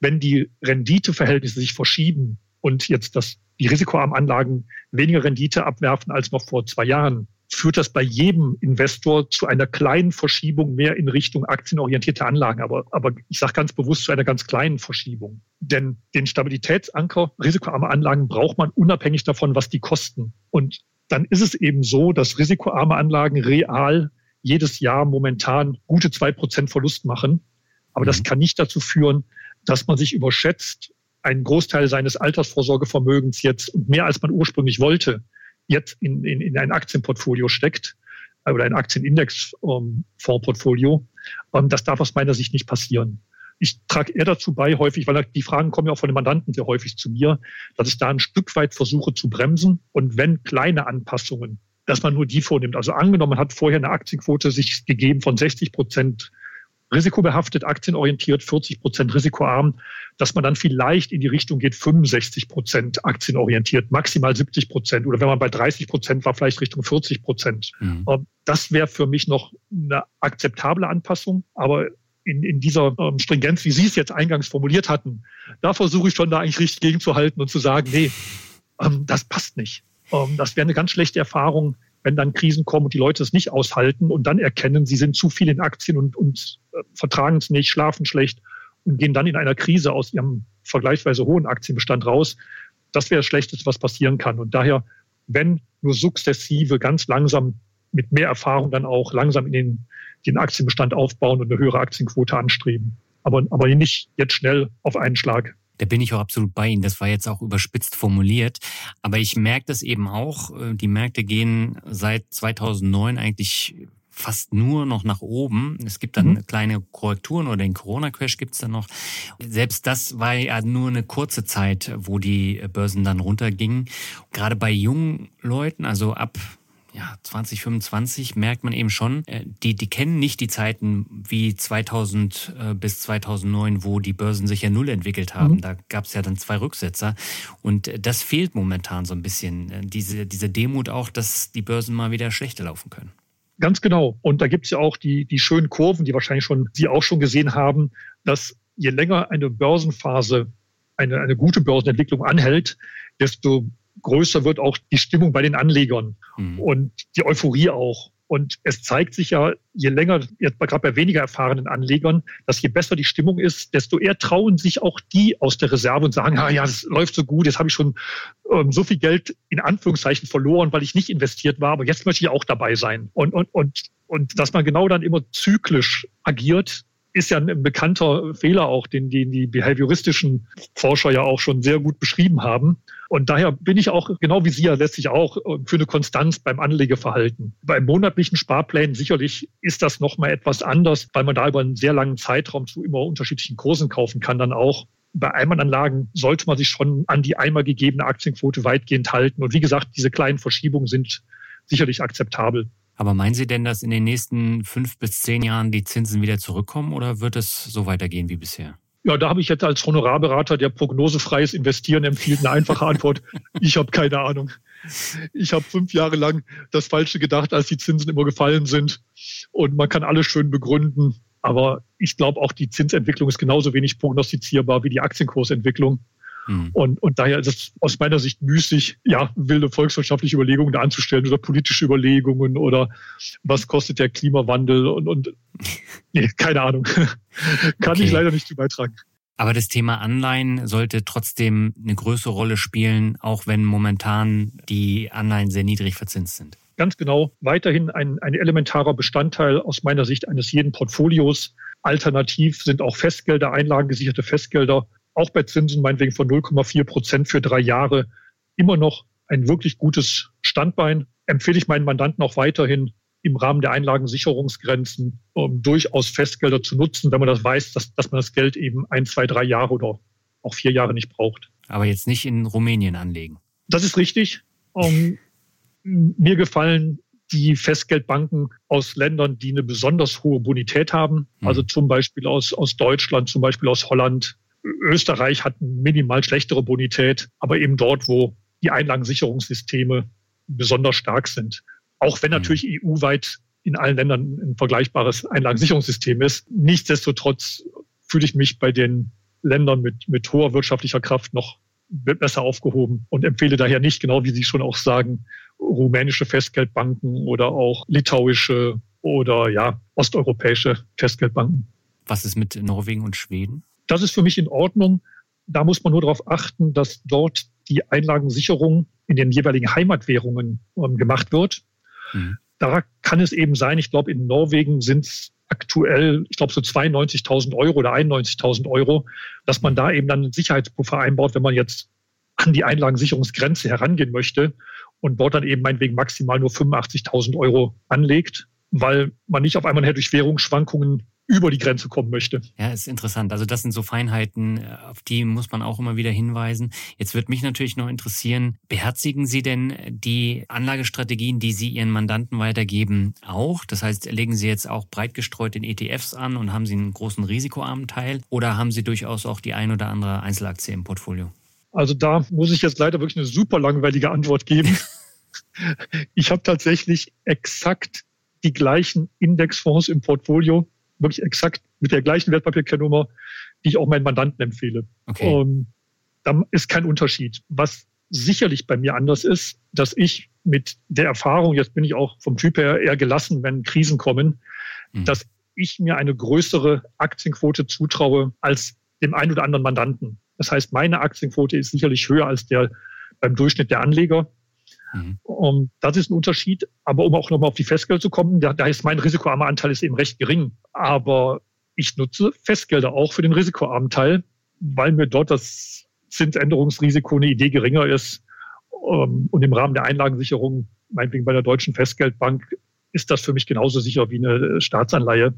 [SPEAKER 1] wenn die Renditeverhältnisse sich verschieben und jetzt das, die risikoarmen Anlagen weniger Rendite abwerfen als noch vor zwei Jahren, führt das bei jedem Investor zu einer kleinen Verschiebung mehr in Richtung aktienorientierte Anlagen. Aber, aber ich sage ganz bewusst zu einer ganz kleinen Verschiebung. Denn den Stabilitätsanker risikoarme Anlagen braucht man unabhängig davon, was die kosten. Und dann ist es eben so, dass risikoarme Anlagen real jedes Jahr momentan gute zwei Prozent Verlust machen. Aber mhm. das kann nicht dazu führen, dass man sich überschätzt, einen Großteil seines Altersvorsorgevermögens jetzt und mehr als man ursprünglich wollte, jetzt in, in, in ein Aktienportfolio steckt äh, oder ein Aktienindexfondsportfolio. Ähm, das darf aus meiner Sicht nicht passieren. Ich trage eher dazu bei, häufig, weil die Fragen kommen ja auch von den Mandanten sehr häufig zu mir, dass ich da ein Stück weit versuche zu bremsen. Und wenn kleine Anpassungen dass man nur die vornimmt. Also angenommen, man hat vorher eine Aktienquote sich gegeben von 60 Prozent risikobehaftet, aktienorientiert, 40 Prozent risikoarm, dass man dann vielleicht in die Richtung geht, 65 Prozent aktienorientiert, maximal 70 Prozent oder wenn man bei 30 Prozent war, vielleicht Richtung 40 Prozent. Mhm. Ähm, das wäre für mich noch eine akzeptable Anpassung, aber in, in dieser ähm, Stringenz, wie Sie es jetzt eingangs formuliert hatten, da versuche ich schon da eigentlich richtig gegenzuhalten und zu sagen, nee, ähm, das passt nicht. Ähm, das wäre eine ganz schlechte Erfahrung, wenn dann Krisen kommen und die Leute es nicht aushalten und dann erkennen, sie sind zu viel in Aktien und, und äh, vertragen es nicht, schlafen schlecht und gehen dann in einer Krise aus ihrem vergleichsweise hohen Aktienbestand raus. Das wäre das Schlechteste, was passieren kann. Und daher, wenn nur sukzessive, ganz langsam mit mehr Erfahrung dann auch langsam in den, den Aktienbestand aufbauen und eine höhere Aktienquote anstreben. Aber, aber nicht jetzt schnell auf einen Schlag.
[SPEAKER 2] Da bin ich auch absolut bei Ihnen. Das war jetzt auch überspitzt formuliert. Aber ich merke das eben auch. Äh, die Märkte gehen seit 2009 eigentlich fast nur noch nach oben. Es gibt dann mhm. kleine Korrekturen oder den Corona-Crash gibt's dann noch. Selbst das war ja nur eine kurze Zeit, wo die Börsen dann runtergingen. Gerade bei jungen Leuten, also ab ja, 2025 merkt man eben schon, äh, die, die kennen nicht die Zeiten wie 2000 äh, bis 2009, wo die Börsen sich ja null entwickelt haben. Mhm. Da gab es ja dann zwei Rücksetzer. Und äh, das fehlt momentan so ein bisschen. Diese, diese Demut auch, dass die Börsen mal wieder schlechter laufen können.
[SPEAKER 1] Ganz genau. Und da gibt es ja auch die, die schönen Kurven, die wahrscheinlich schon Sie auch schon gesehen haben, dass je länger eine Börsenphase, eine, eine gute Börsenentwicklung anhält, desto größer wird auch die Stimmung bei den Anlegern mhm. und die Euphorie auch. Und es zeigt sich ja, je länger, jetzt gerade bei weniger erfahrenen Anlegern, dass je besser die Stimmung ist, desto eher trauen sich auch die aus der Reserve und sagen, ah, ja, das läuft so gut, jetzt habe ich schon ähm, so viel Geld in Anführungszeichen verloren, weil ich nicht investiert war, aber jetzt möchte ich auch dabei sein. Und, und, und, und dass man genau dann immer zyklisch agiert, ist ja ein bekannter Fehler auch, den, den die behavioristischen Forscher ja auch schon sehr gut beschrieben haben. Und daher bin ich auch, genau wie Sie ja letztlich auch, äh, für eine Konstanz beim Anlegeverhalten. Beim monatlichen Sparplänen sicherlich ist das nochmal etwas anders, weil man da über einen sehr langen Zeitraum zu immer unterschiedlichen Kursen kaufen kann dann auch. Bei Einmalanlagen sollte man sich schon an die einmal gegebene Aktienquote weitgehend halten. Und wie gesagt, diese kleinen Verschiebungen sind sicherlich akzeptabel.
[SPEAKER 2] Aber meinen Sie denn, dass in den nächsten fünf bis zehn Jahren die Zinsen wieder zurückkommen oder wird es so weitergehen wie bisher?
[SPEAKER 1] Ja, da habe ich jetzt als Honorarberater, der prognosefreies Investieren empfiehlt, eine einfache Antwort. Ich habe keine Ahnung. Ich habe fünf Jahre lang das Falsche gedacht, als die Zinsen immer gefallen sind. Und man kann alles schön begründen. Aber ich glaube, auch die Zinsentwicklung ist genauso wenig prognostizierbar wie die Aktienkursentwicklung. Mhm. Und, und daher ist es aus meiner Sicht müßig, ja, wilde volkswirtschaftliche Überlegungen da anzustellen oder politische Überlegungen oder was kostet der Klimawandel und, und nee, keine Ahnung. Kann okay. ich leider nicht zu beitragen.
[SPEAKER 2] Aber das Thema Anleihen sollte trotzdem eine größere Rolle spielen, auch wenn momentan die Anleihen sehr niedrig verzinst sind.
[SPEAKER 1] Ganz genau. Weiterhin ein, ein elementarer Bestandteil aus meiner Sicht eines jeden Portfolios. Alternativ sind auch Festgelder, einlagengesicherte Festgelder auch bei Zinsen meinetwegen von 0,4 Prozent für drei Jahre immer noch ein wirklich gutes Standbein. Empfehle ich meinen Mandanten auch weiterhin im Rahmen der Einlagensicherungsgrenzen um durchaus Festgelder zu nutzen, wenn man das weiß, dass, dass man das Geld eben ein, zwei, drei Jahre oder auch vier Jahre nicht braucht.
[SPEAKER 2] Aber jetzt nicht in Rumänien anlegen.
[SPEAKER 1] Das ist richtig. Um, mir gefallen die Festgeldbanken aus Ländern, die eine besonders hohe Bonität haben. Hm. Also zum Beispiel aus, aus Deutschland, zum Beispiel aus Holland, Österreich hat minimal schlechtere Bonität, aber eben dort, wo die Einlagensicherungssysteme besonders stark sind. Auch wenn mhm. natürlich EU-weit in allen Ländern ein vergleichbares Einlagensicherungssystem ist. Nichtsdestotrotz fühle ich mich bei den Ländern mit, mit hoher wirtschaftlicher Kraft noch besser aufgehoben und empfehle daher nicht, genau wie Sie schon auch sagen, rumänische Festgeldbanken oder auch litauische oder ja, osteuropäische Festgeldbanken.
[SPEAKER 2] Was ist mit Norwegen und Schweden?
[SPEAKER 1] Das ist für mich in Ordnung. Da muss man nur darauf achten, dass dort die Einlagensicherung in den jeweiligen Heimatwährungen ähm, gemacht wird. Mhm. Da kann es eben sein, ich glaube, in Norwegen sind es aktuell, ich glaube, so 92.000 Euro oder 91.000 Euro, dass man da eben dann einen Sicherheitspuffer einbaut, wenn man jetzt an die Einlagensicherungsgrenze herangehen möchte und dort dann eben meinetwegen maximal nur 85.000 Euro anlegt, weil man nicht auf einmal durch Währungsschwankungen über die Grenze kommen möchte.
[SPEAKER 2] Ja, ist interessant. Also das sind so Feinheiten, äh, auf die muss man auch immer wieder hinweisen. Jetzt wird mich natürlich noch interessieren, beherzigen Sie denn die Anlagestrategien, die Sie Ihren Mandanten weitergeben, auch? Das heißt, legen Sie jetzt auch breit gestreut in ETFs an und haben Sie einen großen risikoarmen Teil oder haben Sie durchaus auch die ein oder andere Einzelaktie im Portfolio?
[SPEAKER 1] Also da muss ich jetzt leider wirklich eine super langweilige Antwort geben. ich habe tatsächlich exakt die gleichen Indexfonds im Portfolio wirklich exakt mit der gleichen Wertpapierkennnummer, die ich auch meinen Mandanten empfehle. Okay. Ähm, da ist kein Unterschied. Was sicherlich bei mir anders ist, dass ich mit der Erfahrung, jetzt bin ich auch vom Typ her eher gelassen, wenn Krisen kommen, mhm. dass ich mir eine größere Aktienquote zutraue als dem einen oder anderen Mandanten. Das heißt, meine Aktienquote ist sicherlich höher als der beim Durchschnitt der Anleger. Mhm. Um, das ist ein Unterschied. Aber um auch nochmal auf die Festgelder zu kommen, da, da ist mein risikoarmer Anteil ist eben recht gering. Aber ich nutze Festgelder auch für den risikoarmen Teil, weil mir dort das Zinsänderungsrisiko eine Idee geringer ist. Um, und im Rahmen der Einlagensicherung, meinetwegen bei der Deutschen Festgeldbank, ist das für mich genauso sicher wie eine Staatsanleihe,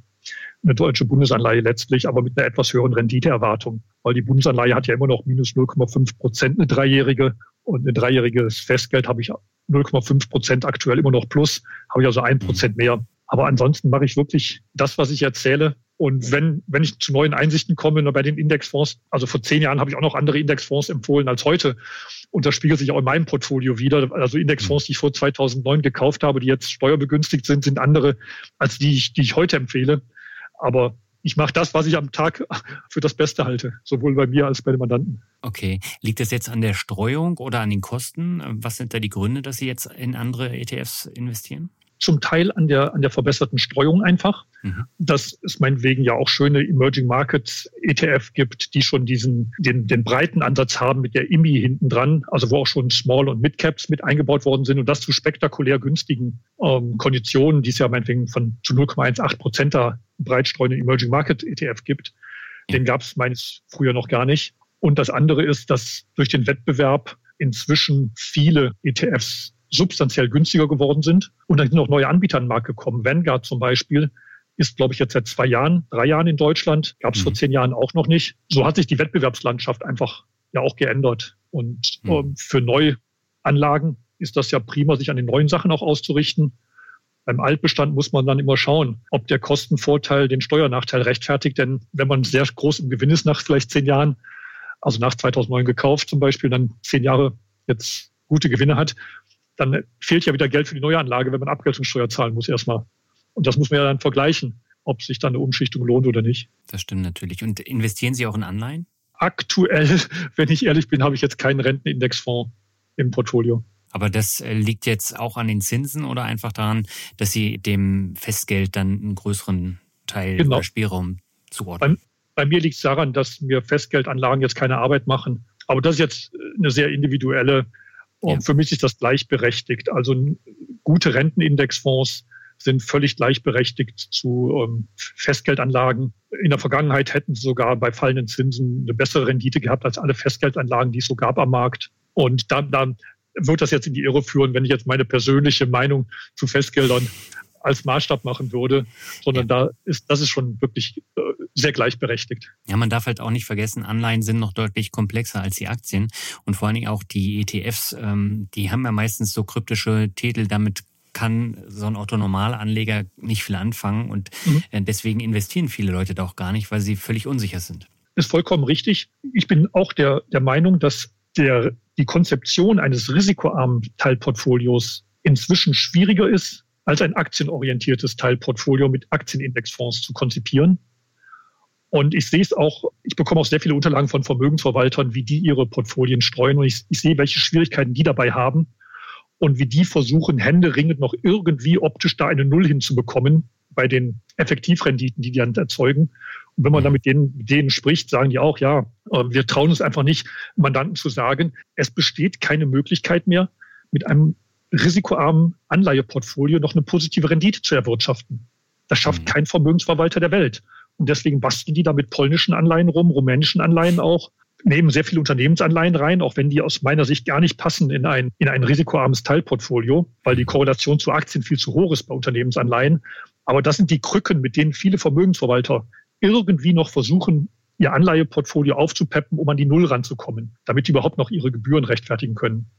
[SPEAKER 1] eine deutsche Bundesanleihe letztlich, aber mit einer etwas höheren Renditeerwartung. Weil die Bundesanleihe hat ja immer noch minus 0,5 Prozent, eine dreijährige und ein dreijähriges Festgeld habe ich 0,5 Prozent aktuell immer noch plus, habe ich also ein Prozent mehr. Aber ansonsten mache ich wirklich das, was ich erzähle. Und wenn, wenn ich zu neuen Einsichten komme bei den Indexfonds, also vor zehn Jahren habe ich auch noch andere Indexfonds empfohlen als heute. Und das spiegelt sich auch in meinem Portfolio wieder. Also Indexfonds, die ich vor 2009 gekauft habe, die jetzt steuerbegünstigt sind, sind andere als die, die ich heute empfehle. Aber ich mache das, was ich am Tag für das Beste halte, sowohl bei mir als bei den Mandanten.
[SPEAKER 2] Okay. Liegt das jetzt an der Streuung oder an den Kosten? Was sind da die Gründe, dass Sie jetzt in andere ETFs investieren?
[SPEAKER 1] zum Teil an der, an der verbesserten Streuung einfach. Mhm. Dass es meinetwegen ja auch schöne Emerging Markets ETF gibt, die schon diesen, den, den breiten Ansatz haben mit der IMI hinten dran, also wo auch schon Small und Mid Caps mit eingebaut worden sind und das zu spektakulär günstigen ähm, Konditionen, die es ja meinetwegen von zu 0,18 Prozent da breitstreuenden Emerging Market ETF gibt. Den gab es meines früher noch gar nicht. Und das andere ist, dass durch den Wettbewerb inzwischen viele ETFs substanziell günstiger geworden sind. Und dann sind auch neue Anbieter an den Markt gekommen. Vanguard zum Beispiel ist, glaube ich, jetzt seit zwei Jahren, drei Jahren in Deutschland. Gab es mhm. vor zehn Jahren auch noch nicht. So hat sich die Wettbewerbslandschaft einfach ja auch geändert. Und mhm. ähm, für Neuanlagen ist das ja prima, sich an den neuen Sachen auch auszurichten. Beim Altbestand muss man dann immer schauen, ob der Kostenvorteil den Steuernachteil rechtfertigt. Denn wenn man sehr groß im Gewinn ist nach vielleicht zehn Jahren, also nach 2009 gekauft zum Beispiel, dann zehn Jahre jetzt gute Gewinne hat, dann fehlt ja wieder Geld für die Neuanlage, wenn man Abgeltungssteuer zahlen muss erstmal. Und das muss man ja dann vergleichen, ob sich dann eine Umschichtung lohnt oder nicht.
[SPEAKER 2] Das stimmt natürlich. Und investieren Sie auch in Anleihen?
[SPEAKER 1] Aktuell, wenn ich ehrlich bin, habe ich jetzt keinen Rentenindexfonds im Portfolio.
[SPEAKER 2] Aber das äh, liegt jetzt auch an den Zinsen oder einfach daran, dass Sie dem Festgeld dann einen größeren Teil genau. oder Spielraum zuordnen?
[SPEAKER 1] Bei, bei mir liegt es daran, dass mir Festgeldanlagen jetzt keine Arbeit machen. Aber das ist jetzt eine sehr individuelle und ja. für mich ist das gleichberechtigt. Also gute Rentenindexfonds sind völlig gleichberechtigt zu ähm, Festgeldanlagen. In der Vergangenheit hätten sie sogar bei fallenden Zinsen eine bessere Rendite gehabt als alle Festgeldanlagen, die es so gab am Markt. Und dann, dann wird das jetzt in die Irre führen, wenn ich jetzt meine persönliche Meinung zu Festgeldern als Maßstab machen würde, sondern ja. da ist, das ist schon wirklich äh, sehr gleichberechtigt.
[SPEAKER 2] Ja, man darf halt auch nicht vergessen, Anleihen sind noch deutlich komplexer als die Aktien und vor allen Dingen auch die ETFs, ähm, die haben ja meistens so kryptische Titel, damit kann so ein Otto-Normalanleger nicht viel anfangen und mhm. Äh, deswegen investieren viele Leute da auch gar nicht, weil sie völlig unsicher sind.
[SPEAKER 1] Ist vollkommen richtig. Ich bin auch der, der Meinung, dass der, die Konzeption eines risikoarmen Teilportfolios inzwischen schwieriger ist, als ein aktienorientiertes Teilportfolio mit Aktienindexfonds zu konzipieren. Und ich sehe es auch, ich bekomme auch sehr viele Unterlagen von Vermögensverwaltern, wie die ihre Portfolien streuen. Und ich, ich sehe, welche Schwierigkeiten die dabei haben und wie die versuchen, händeringend noch irgendwie optisch da eine Null hinzubekommen bei den Effektivrenditen, die die dann erzeugen. Und wenn man dann mit denen, mit denen spricht, sagen die auch, ja, äh, wir trauen uns einfach nicht, Mandanten zu sagen, es besteht keine Möglichkeit mehr, mit einem risikoarmen Anleiheportfolio noch eine positive Rendite zu erwirtschaften. Das schafft mhm. kein Vermögensverwalter der Welt. Und deswegen basteln die da mit polnischen Anleihen rum, rumänischen Anleihen auch, nehmen sehr viele Unternehmensanleihen rein, auch wenn die aus meiner Sicht gar nicht passen in ein, in ein risikoarmes Teilportfolio, weil die Korrelation zu Aktien viel zu hoch ist bei Unternehmensanleihen. Aber das sind die Krücken, mit denen viele Vermögensverwalter irgendwie noch versuchen, ihr Anleiheportfolio aufzupeppen, um an die Null ranzukommen, damit die überhaupt noch ihre Gebühren rechtfertigen können.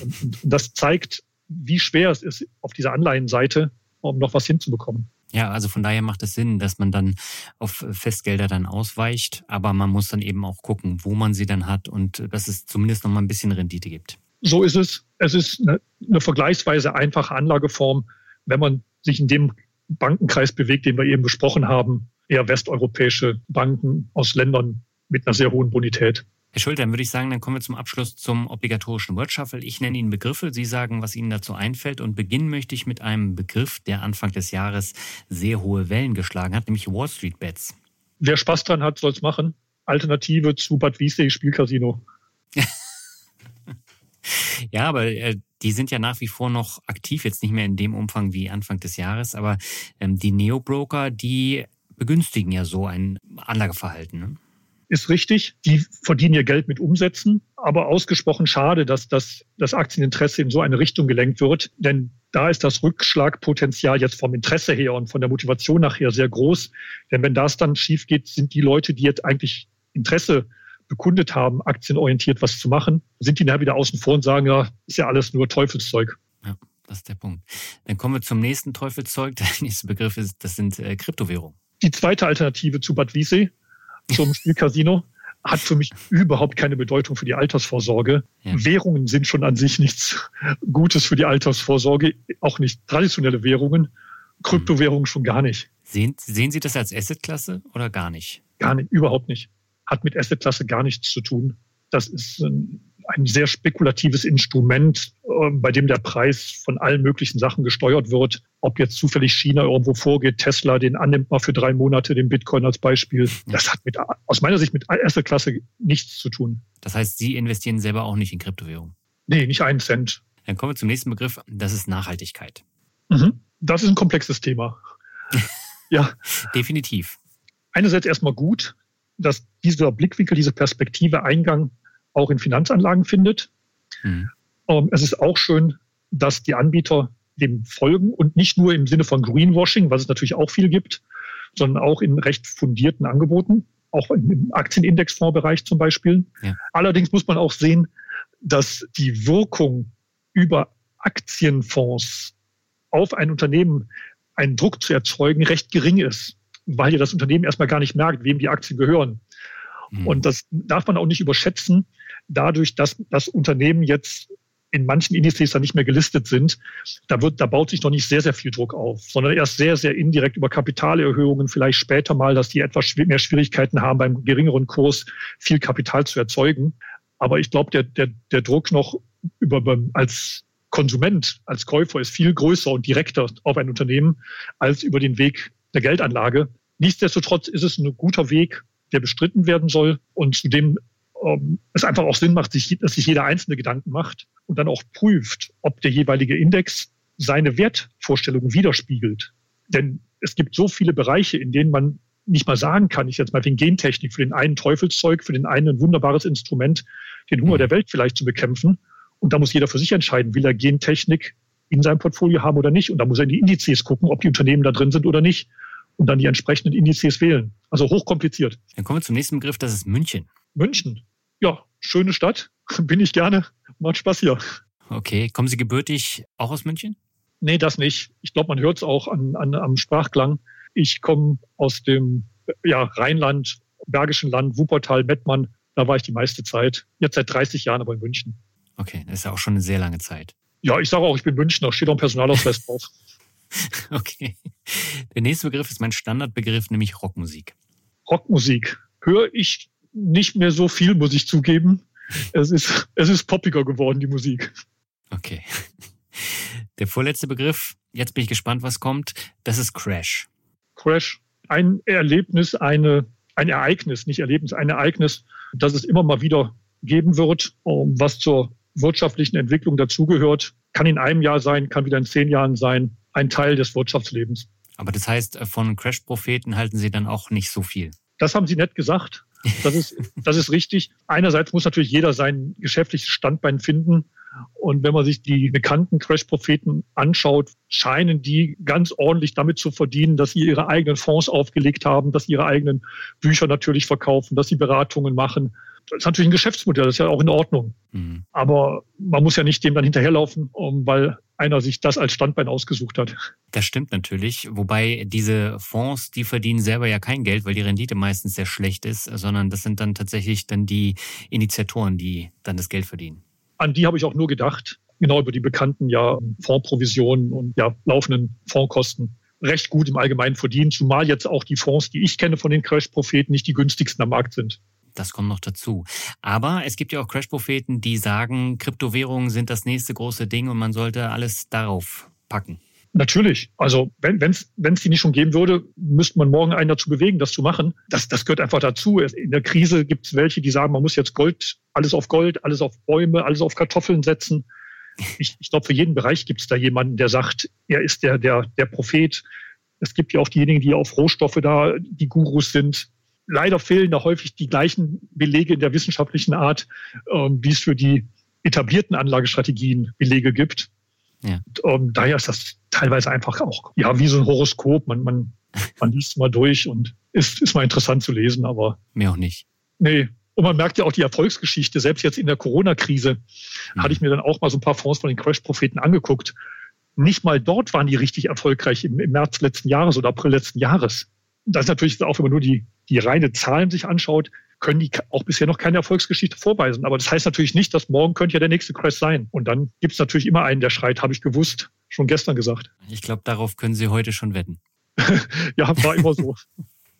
[SPEAKER 1] Und, und, das zeigt, wie schwer es ist, auf dieser Anleihenseite um noch was hinzubekommen.
[SPEAKER 2] Ja, also von daher macht es Sinn, dass man dann auf Festgelder dann ausweicht, aber man muss dann eben auch gucken, wo man sie dann hat und dass es zumindest noch mal ein bisschen Rendite gibt.
[SPEAKER 1] So ist es. Es ist eine, eine vergleichsweise einfache Anlageform, wenn man sich in dem Bankenkreis bewegt, den wir eben besprochen haben, eher westeuropäische Banken aus Ländern mit einer sehr hohen Bonität.
[SPEAKER 2] Herr Schulter, dann würde ich sagen, dann kommen wir zum Abschluss zum obligatorischen Word Shuffle. Ich nenne Ihnen Begriffe, Sie sagen, was Ihnen dazu einfällt. Und beginnen möchte ich mit einem Begriff, der Anfang des Jahres sehr hohe Wellen geschlagen hat, nämlich Wall Street Bets.
[SPEAKER 1] Wer Spaß dran hat, soll es machen. Alternative zu Bad Wiessee Spielcasino.
[SPEAKER 2] ja, aber äh, die sind ja nach wie vor noch aktiv, jetzt nicht mehr in dem Umfang wie Anfang des Jahres, aber ähm, die Neo-Broker, die begünstigen ja so ein Anlageverhalten. Ne?
[SPEAKER 1] ist richtig. Die verdienen ihr Geld mit Umsätzen. Aber ausgesprochen schade, dass das, das Aktieninteresse in so eine Richtung gelenkt wird. Denn da ist das Rückschlagpotenzial jetzt vom Interesse her und von der Motivation nachher sehr groß. Denn wenn das dann schief geht, sind die Leute, die jetzt eigentlich Interesse bekundet haben, aktienorientiert was zu machen, sind die nachher wieder außen vor und sagen, ja, ist ja alles nur Teufelszeug.
[SPEAKER 2] Ja, das ist der Punkt. Dann kommen wir zum nächsten Teufelszeug. Der nächste Begriff ist, das sind äh, Kryptowährungen.
[SPEAKER 1] Die zweite Alternative zu Bad Wiese, zum Spielcasino, hat für mich überhaupt keine Bedeutung für die Altersvorsorge. Ja. Währungen sind schon an sich nichts Gutes für die Altersvorsorge, auch nicht traditionelle Währungen, Kryptowährungen schon gar nicht.
[SPEAKER 2] Sehen, sehen Sie das als Assetklasse oder gar nicht?
[SPEAKER 1] Gar nicht, überhaupt nicht. Hat mit Assetklasse gar nichts zu tun. Das ist ein, ein sehr spekulatives Instrument, ähm, bei dem der Preis von allen möglichen Sachen gesteuert wird. Ob jetzt zufällig China irgendwo vorgeht, Tesla den annimmt mal für drei Monate, den Bitcoin als Beispiel. Das hat mit, aus meiner Sicht mit erster Klasse nichts zu tun.
[SPEAKER 2] Das heißt, Sie investieren selber auch nicht in Kryptowährungen?
[SPEAKER 1] Nee, nicht einen Cent.
[SPEAKER 2] Dann kommen wir zum nächsten Begriff. Das ist Nachhaltigkeit.
[SPEAKER 1] Mhm. Das ist ein komplexes Thema.
[SPEAKER 2] ja. Definitiv.
[SPEAKER 1] Einerseits erstmal gut, dass dieser Blickwinkel, diese Perspektive Eingang auch in Finanzanlagen findet. Mhm. Ähm, es ist auch schön, dass die Anbieter dem folgen und nicht nur im Sinne von Greenwashing, was es natürlich auch viel gibt, sondern auch in recht fundierten Angeboten, auch im Aktienindexfondsbereich zum Beispiel. Ja. Allerdings muss man auch sehen, dass die Wirkung über Aktienfonds auf ein Unternehmen einen Druck zu erzeugen recht gering ist, weil ja das Unternehmen erstmal gar nicht merkt, wem die Aktien gehören. Mhm. Und das darf man auch nicht überschätzen, dadurch, dass das Unternehmen jetzt in manchen Indizes dann nicht mehr gelistet sind, da wird, da baut sich noch nicht sehr, sehr viel Druck auf, sondern erst sehr, sehr indirekt über Kapitalerhöhungen, vielleicht später mal, dass die etwas mehr Schwierigkeiten haben, beim geringeren Kurs viel Kapital zu erzeugen. Aber ich glaube, der, der, der Druck noch über, als Konsument, als Käufer ist viel größer und direkter auf ein Unternehmen als über den Weg der Geldanlage. Nichtsdestotrotz ist es ein guter Weg, der bestritten werden soll und zu dem ähm, es einfach auch Sinn macht, sich, dass sich jeder einzelne Gedanken macht und dann auch prüft, ob der jeweilige Index seine Wertvorstellungen widerspiegelt. Denn es gibt so viele Bereiche, in denen man nicht mal sagen kann, ich jetzt mal wegen Gentechnik, für den einen Teufelszeug, für den einen ein wunderbares Instrument, den Hunger der Welt vielleicht zu bekämpfen. Und da muss jeder für sich entscheiden, will er Gentechnik in seinem Portfolio haben oder nicht. Und da muss er in die Indizes gucken, ob die Unternehmen da drin sind oder nicht. Und dann die entsprechenden Indizes wählen. Also hochkompliziert.
[SPEAKER 2] Dann kommen wir zum nächsten Begriff, das ist München.
[SPEAKER 1] München. Ja, schöne Stadt. Bin ich gerne. Macht Spaß hier.
[SPEAKER 2] Okay. Kommen Sie gebürtig auch aus München?
[SPEAKER 1] Nee, das nicht. Ich glaube, man hört es auch an, an, am Sprachklang. Ich komme aus dem ja, Rheinland, Bergischen Land, Wuppertal, Mettmann. Da war ich die meiste Zeit. Jetzt seit 30 Jahren aber in München.
[SPEAKER 2] Okay, das ist ja auch schon eine sehr lange Zeit.
[SPEAKER 1] Ja, ich sage auch, ich bin Münchner, steht auch ein Personalausweis drauf.
[SPEAKER 2] okay. Der nächste Begriff ist mein Standardbegriff, nämlich Rockmusik.
[SPEAKER 1] Rockmusik höre ich nicht mehr so viel, muss ich zugeben. Es ist, es ist poppiger geworden, die Musik.
[SPEAKER 2] Okay. Der vorletzte Begriff, jetzt bin ich gespannt, was kommt, das ist Crash.
[SPEAKER 1] Crash, ein Erlebnis, eine, ein Ereignis, nicht Erlebnis, ein Ereignis, das es immer mal wieder geben wird, was zur wirtschaftlichen Entwicklung dazugehört. Kann in einem Jahr sein, kann wieder in zehn Jahren sein. Ein Teil des Wirtschaftslebens.
[SPEAKER 2] Aber das heißt, von Crash-Propheten halten Sie dann auch nicht so viel?
[SPEAKER 1] Das haben Sie nett gesagt. Das ist, das ist richtig. Einerseits muss natürlich jeder sein geschäftliches Standbein finden. Und wenn man sich die bekannten Crash-Propheten anschaut, scheinen die ganz ordentlich damit zu verdienen, dass sie ihre eigenen Fonds aufgelegt haben, dass sie ihre eigenen Bücher natürlich verkaufen, dass sie Beratungen machen, das ist natürlich ein Geschäftsmodell, das ist ja auch in Ordnung. Mhm. Aber man muss ja nicht dem dann hinterherlaufen, weil einer sich das als Standbein ausgesucht hat.
[SPEAKER 2] Das stimmt natürlich. Wobei diese Fonds, die verdienen selber ja kein Geld, weil die Rendite meistens sehr schlecht ist, sondern das sind dann tatsächlich dann die Initiatoren, die dann das Geld verdienen.
[SPEAKER 1] An die habe ich auch nur gedacht. Genau über die bekannten ja Fondsprovisionen und ja laufenden Fondskosten recht gut im Allgemeinen verdienen, zumal jetzt auch die Fonds, die ich kenne von den Crash-Propheten, nicht die günstigsten am Markt sind.
[SPEAKER 2] Das kommt noch dazu. Aber es gibt ja auch Crash-Propheten, die sagen, Kryptowährungen sind das nächste große Ding und man sollte alles darauf packen.
[SPEAKER 1] Natürlich. Also wenn es die nicht schon geben würde, müsste man morgen einen dazu bewegen, das zu machen. Das, das gehört einfach dazu. In der Krise gibt es welche, die sagen, man muss jetzt Gold, alles auf Gold, alles auf Bäume, alles auf Kartoffeln setzen. Ich, ich glaube, für jeden Bereich gibt es da jemanden, der sagt, er ist der, der, der Prophet. Es gibt ja auch diejenigen, die auf Rohstoffe da die Gurus sind leider fehlen da häufig die gleichen Belege in der wissenschaftlichen Art, ähm, wie es für die etablierten Anlagestrategien Belege gibt. Ja. Und, ähm, daher ist das teilweise einfach auch ja wie so ein Horoskop. Man, man, man liest mal durch und ist, ist mal interessant zu lesen, aber
[SPEAKER 2] mehr auch nicht.
[SPEAKER 1] Nee, Und man merkt ja auch die Erfolgsgeschichte. Selbst jetzt in der Corona-Krise mhm. hatte ich mir dann auch mal so ein paar Fonds von den Crash-Propheten angeguckt. Nicht mal dort waren die richtig erfolgreich im, im März letzten Jahres oder April letzten Jahres. Das ist natürlich auch, wenn man nur die, die reine Zahlen sich anschaut, können die auch bisher noch keine Erfolgsgeschichte vorweisen. Aber das heißt natürlich nicht, dass morgen könnte ja der nächste Crash sein. Und dann gibt es natürlich immer einen, der schreit, habe ich gewusst, schon gestern gesagt.
[SPEAKER 2] Ich glaube, darauf können Sie heute schon wetten.
[SPEAKER 1] ja, war immer so.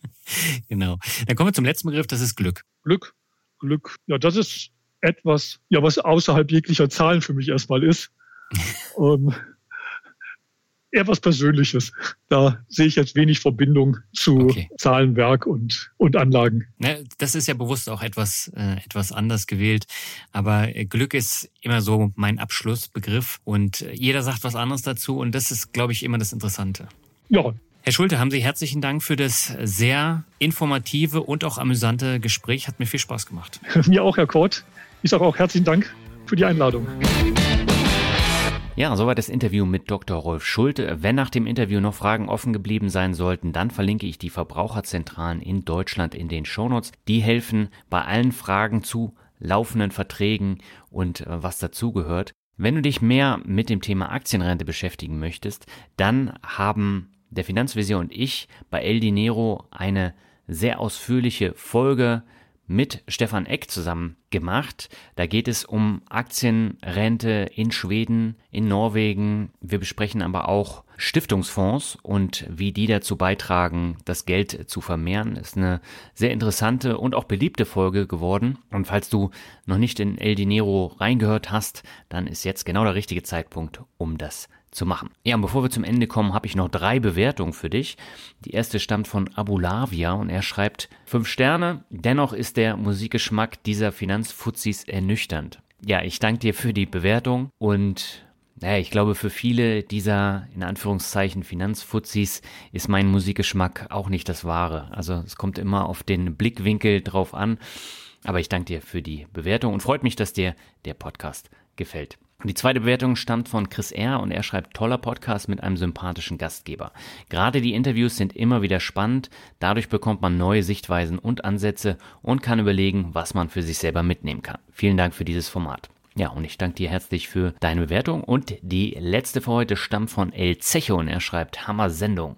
[SPEAKER 2] genau. Dann kommen wir zum letzten Begriff, das ist Glück.
[SPEAKER 1] Glück, Glück. Ja, das ist etwas, ja, was außerhalb jeglicher Zahlen für mich erstmal ist. ähm, eher was Persönliches. Da sehe ich jetzt wenig Verbindung zu okay. Zahlenwerk und, und Anlagen.
[SPEAKER 2] Ja, das ist ja bewusst auch etwas, äh, etwas anders gewählt. Aber Glück ist immer so mein Abschlussbegriff und jeder sagt was anderes dazu und das ist, glaube ich, immer das Interessante.
[SPEAKER 1] Ja.
[SPEAKER 2] Herr Schulte, haben Sie herzlichen Dank für das sehr informative und auch amüsante Gespräch. Hat mir viel Spaß gemacht.
[SPEAKER 1] mir auch, Herr Kort. Ich sage auch herzlichen Dank für die Einladung.
[SPEAKER 2] Ja, soweit das Interview mit Dr. Rolf Schulte. Wenn nach dem Interview noch Fragen offen geblieben sein sollten, dann verlinke ich die Verbraucherzentralen in Deutschland in den Shownotes. Die helfen bei allen Fragen zu laufenden Verträgen und äh, was dazugehört. Wenn du dich mehr mit dem Thema Aktienrente beschäftigen möchtest, dann haben der Finanzvisier und ich bei El Dinero eine sehr ausführliche Folge mit Stefan Eck zusammen gemacht. Da geht es um Aktienrente in Schweden, in Norwegen. Wir besprechen aber auch Stiftungsfonds und wie die dazu beitragen, das Geld zu vermehren. Ist eine sehr interessante und auch beliebte Folge geworden. Und falls du noch nicht in El Dinero reingehört hast, dann ist jetzt genau der richtige Zeitpunkt, um das zu machen. Ja, und bevor wir zum Ende kommen, habe ich noch drei Bewertungen für dich. Die erste stammt von Abulavia und er schreibt fünf Sterne. Dennoch ist der Musikgeschmack dieser Finanzfuzis ernüchternd. Ja, ich danke dir für die Bewertung und naja, ich glaube, für viele dieser, in Anführungszeichen, Finanzfuzis ist mein Musikgeschmack auch nicht das wahre. Also es kommt immer auf den Blickwinkel drauf an. Aber ich danke dir für die Bewertung und freut mich, dass dir der Podcast gefällt. Die zweite Bewertung stammt von Chris R. und er schreibt toller Podcast mit einem sympathischen Gastgeber. Gerade die Interviews sind immer wieder spannend, dadurch bekommt man neue Sichtweisen und Ansätze und kann überlegen, was man für sich selber mitnehmen kann. Vielen Dank für dieses Format. Ja, und ich danke dir herzlich für deine Bewertung. Und die letzte für heute stammt von El Zecho und er schreibt Hammer Sendung.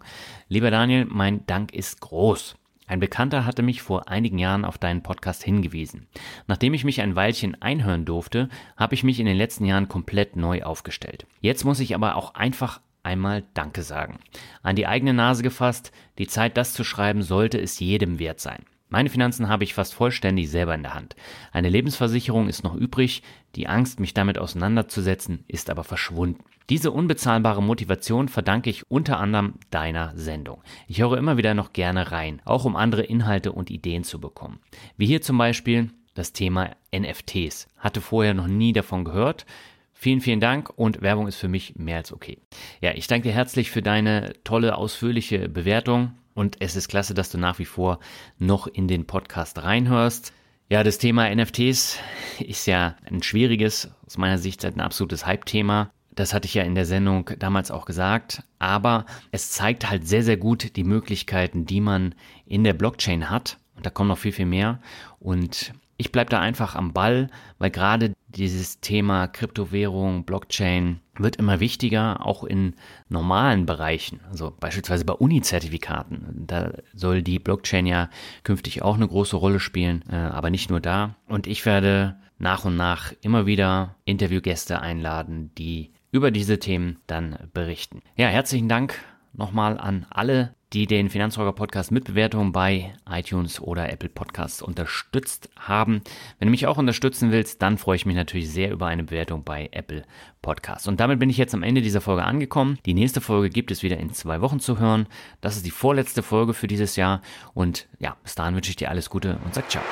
[SPEAKER 2] Lieber Daniel, mein Dank ist groß. Ein Bekannter hatte mich vor einigen Jahren auf deinen Podcast hingewiesen. Nachdem ich mich ein Weilchen einhören durfte, habe ich mich in den letzten Jahren komplett neu aufgestellt. Jetzt muss ich aber auch einfach einmal Danke sagen. An die eigene Nase gefasst, die Zeit, das zu schreiben, sollte es jedem wert sein. Meine Finanzen habe ich fast vollständig selber in der Hand. Eine Lebensversicherung ist noch übrig, die Angst, mich damit auseinanderzusetzen, ist aber verschwunden. Diese unbezahlbare Motivation verdanke ich unter anderem deiner Sendung. Ich höre immer wieder noch gerne rein, auch um andere Inhalte und Ideen zu bekommen. Wie hier zum Beispiel das Thema NFTs. Hatte vorher noch nie davon gehört. Vielen, vielen Dank und Werbung ist für mich mehr als okay. Ja, ich danke dir herzlich für deine tolle, ausführliche Bewertung. Und es ist klasse, dass du nach wie vor noch in den Podcast reinhörst. Ja, das Thema NFTs ist ja ein schwieriges, aus meiner Sicht ein absolutes Hype-Thema. Das hatte ich ja in der Sendung damals auch gesagt. Aber es zeigt halt sehr, sehr gut die Möglichkeiten, die man in der Blockchain hat. Und da kommt noch viel, viel mehr. Und ich bleibe da einfach am Ball, weil gerade dieses Thema Kryptowährung, Blockchain wird immer wichtiger, auch in normalen Bereichen, also beispielsweise bei Uni-Zertifikaten. Da soll die Blockchain ja künftig auch eine große Rolle spielen, äh, aber nicht nur da. Und ich werde nach und nach immer wieder Interviewgäste einladen, die über diese Themen dann berichten. Ja, herzlichen Dank nochmal an alle, die den Finanzrocker Podcast mit Bewertungen bei iTunes oder Apple Podcasts unterstützt haben. Wenn du mich auch unterstützen willst, dann freue ich mich natürlich sehr über eine Bewertung bei Apple Podcasts. Und damit bin ich jetzt am Ende dieser Folge angekommen. Die nächste Folge gibt es wieder in zwei Wochen zu hören. Das ist die vorletzte Folge für dieses Jahr. Und ja, bis dahin wünsche ich dir alles Gute und sag ciao.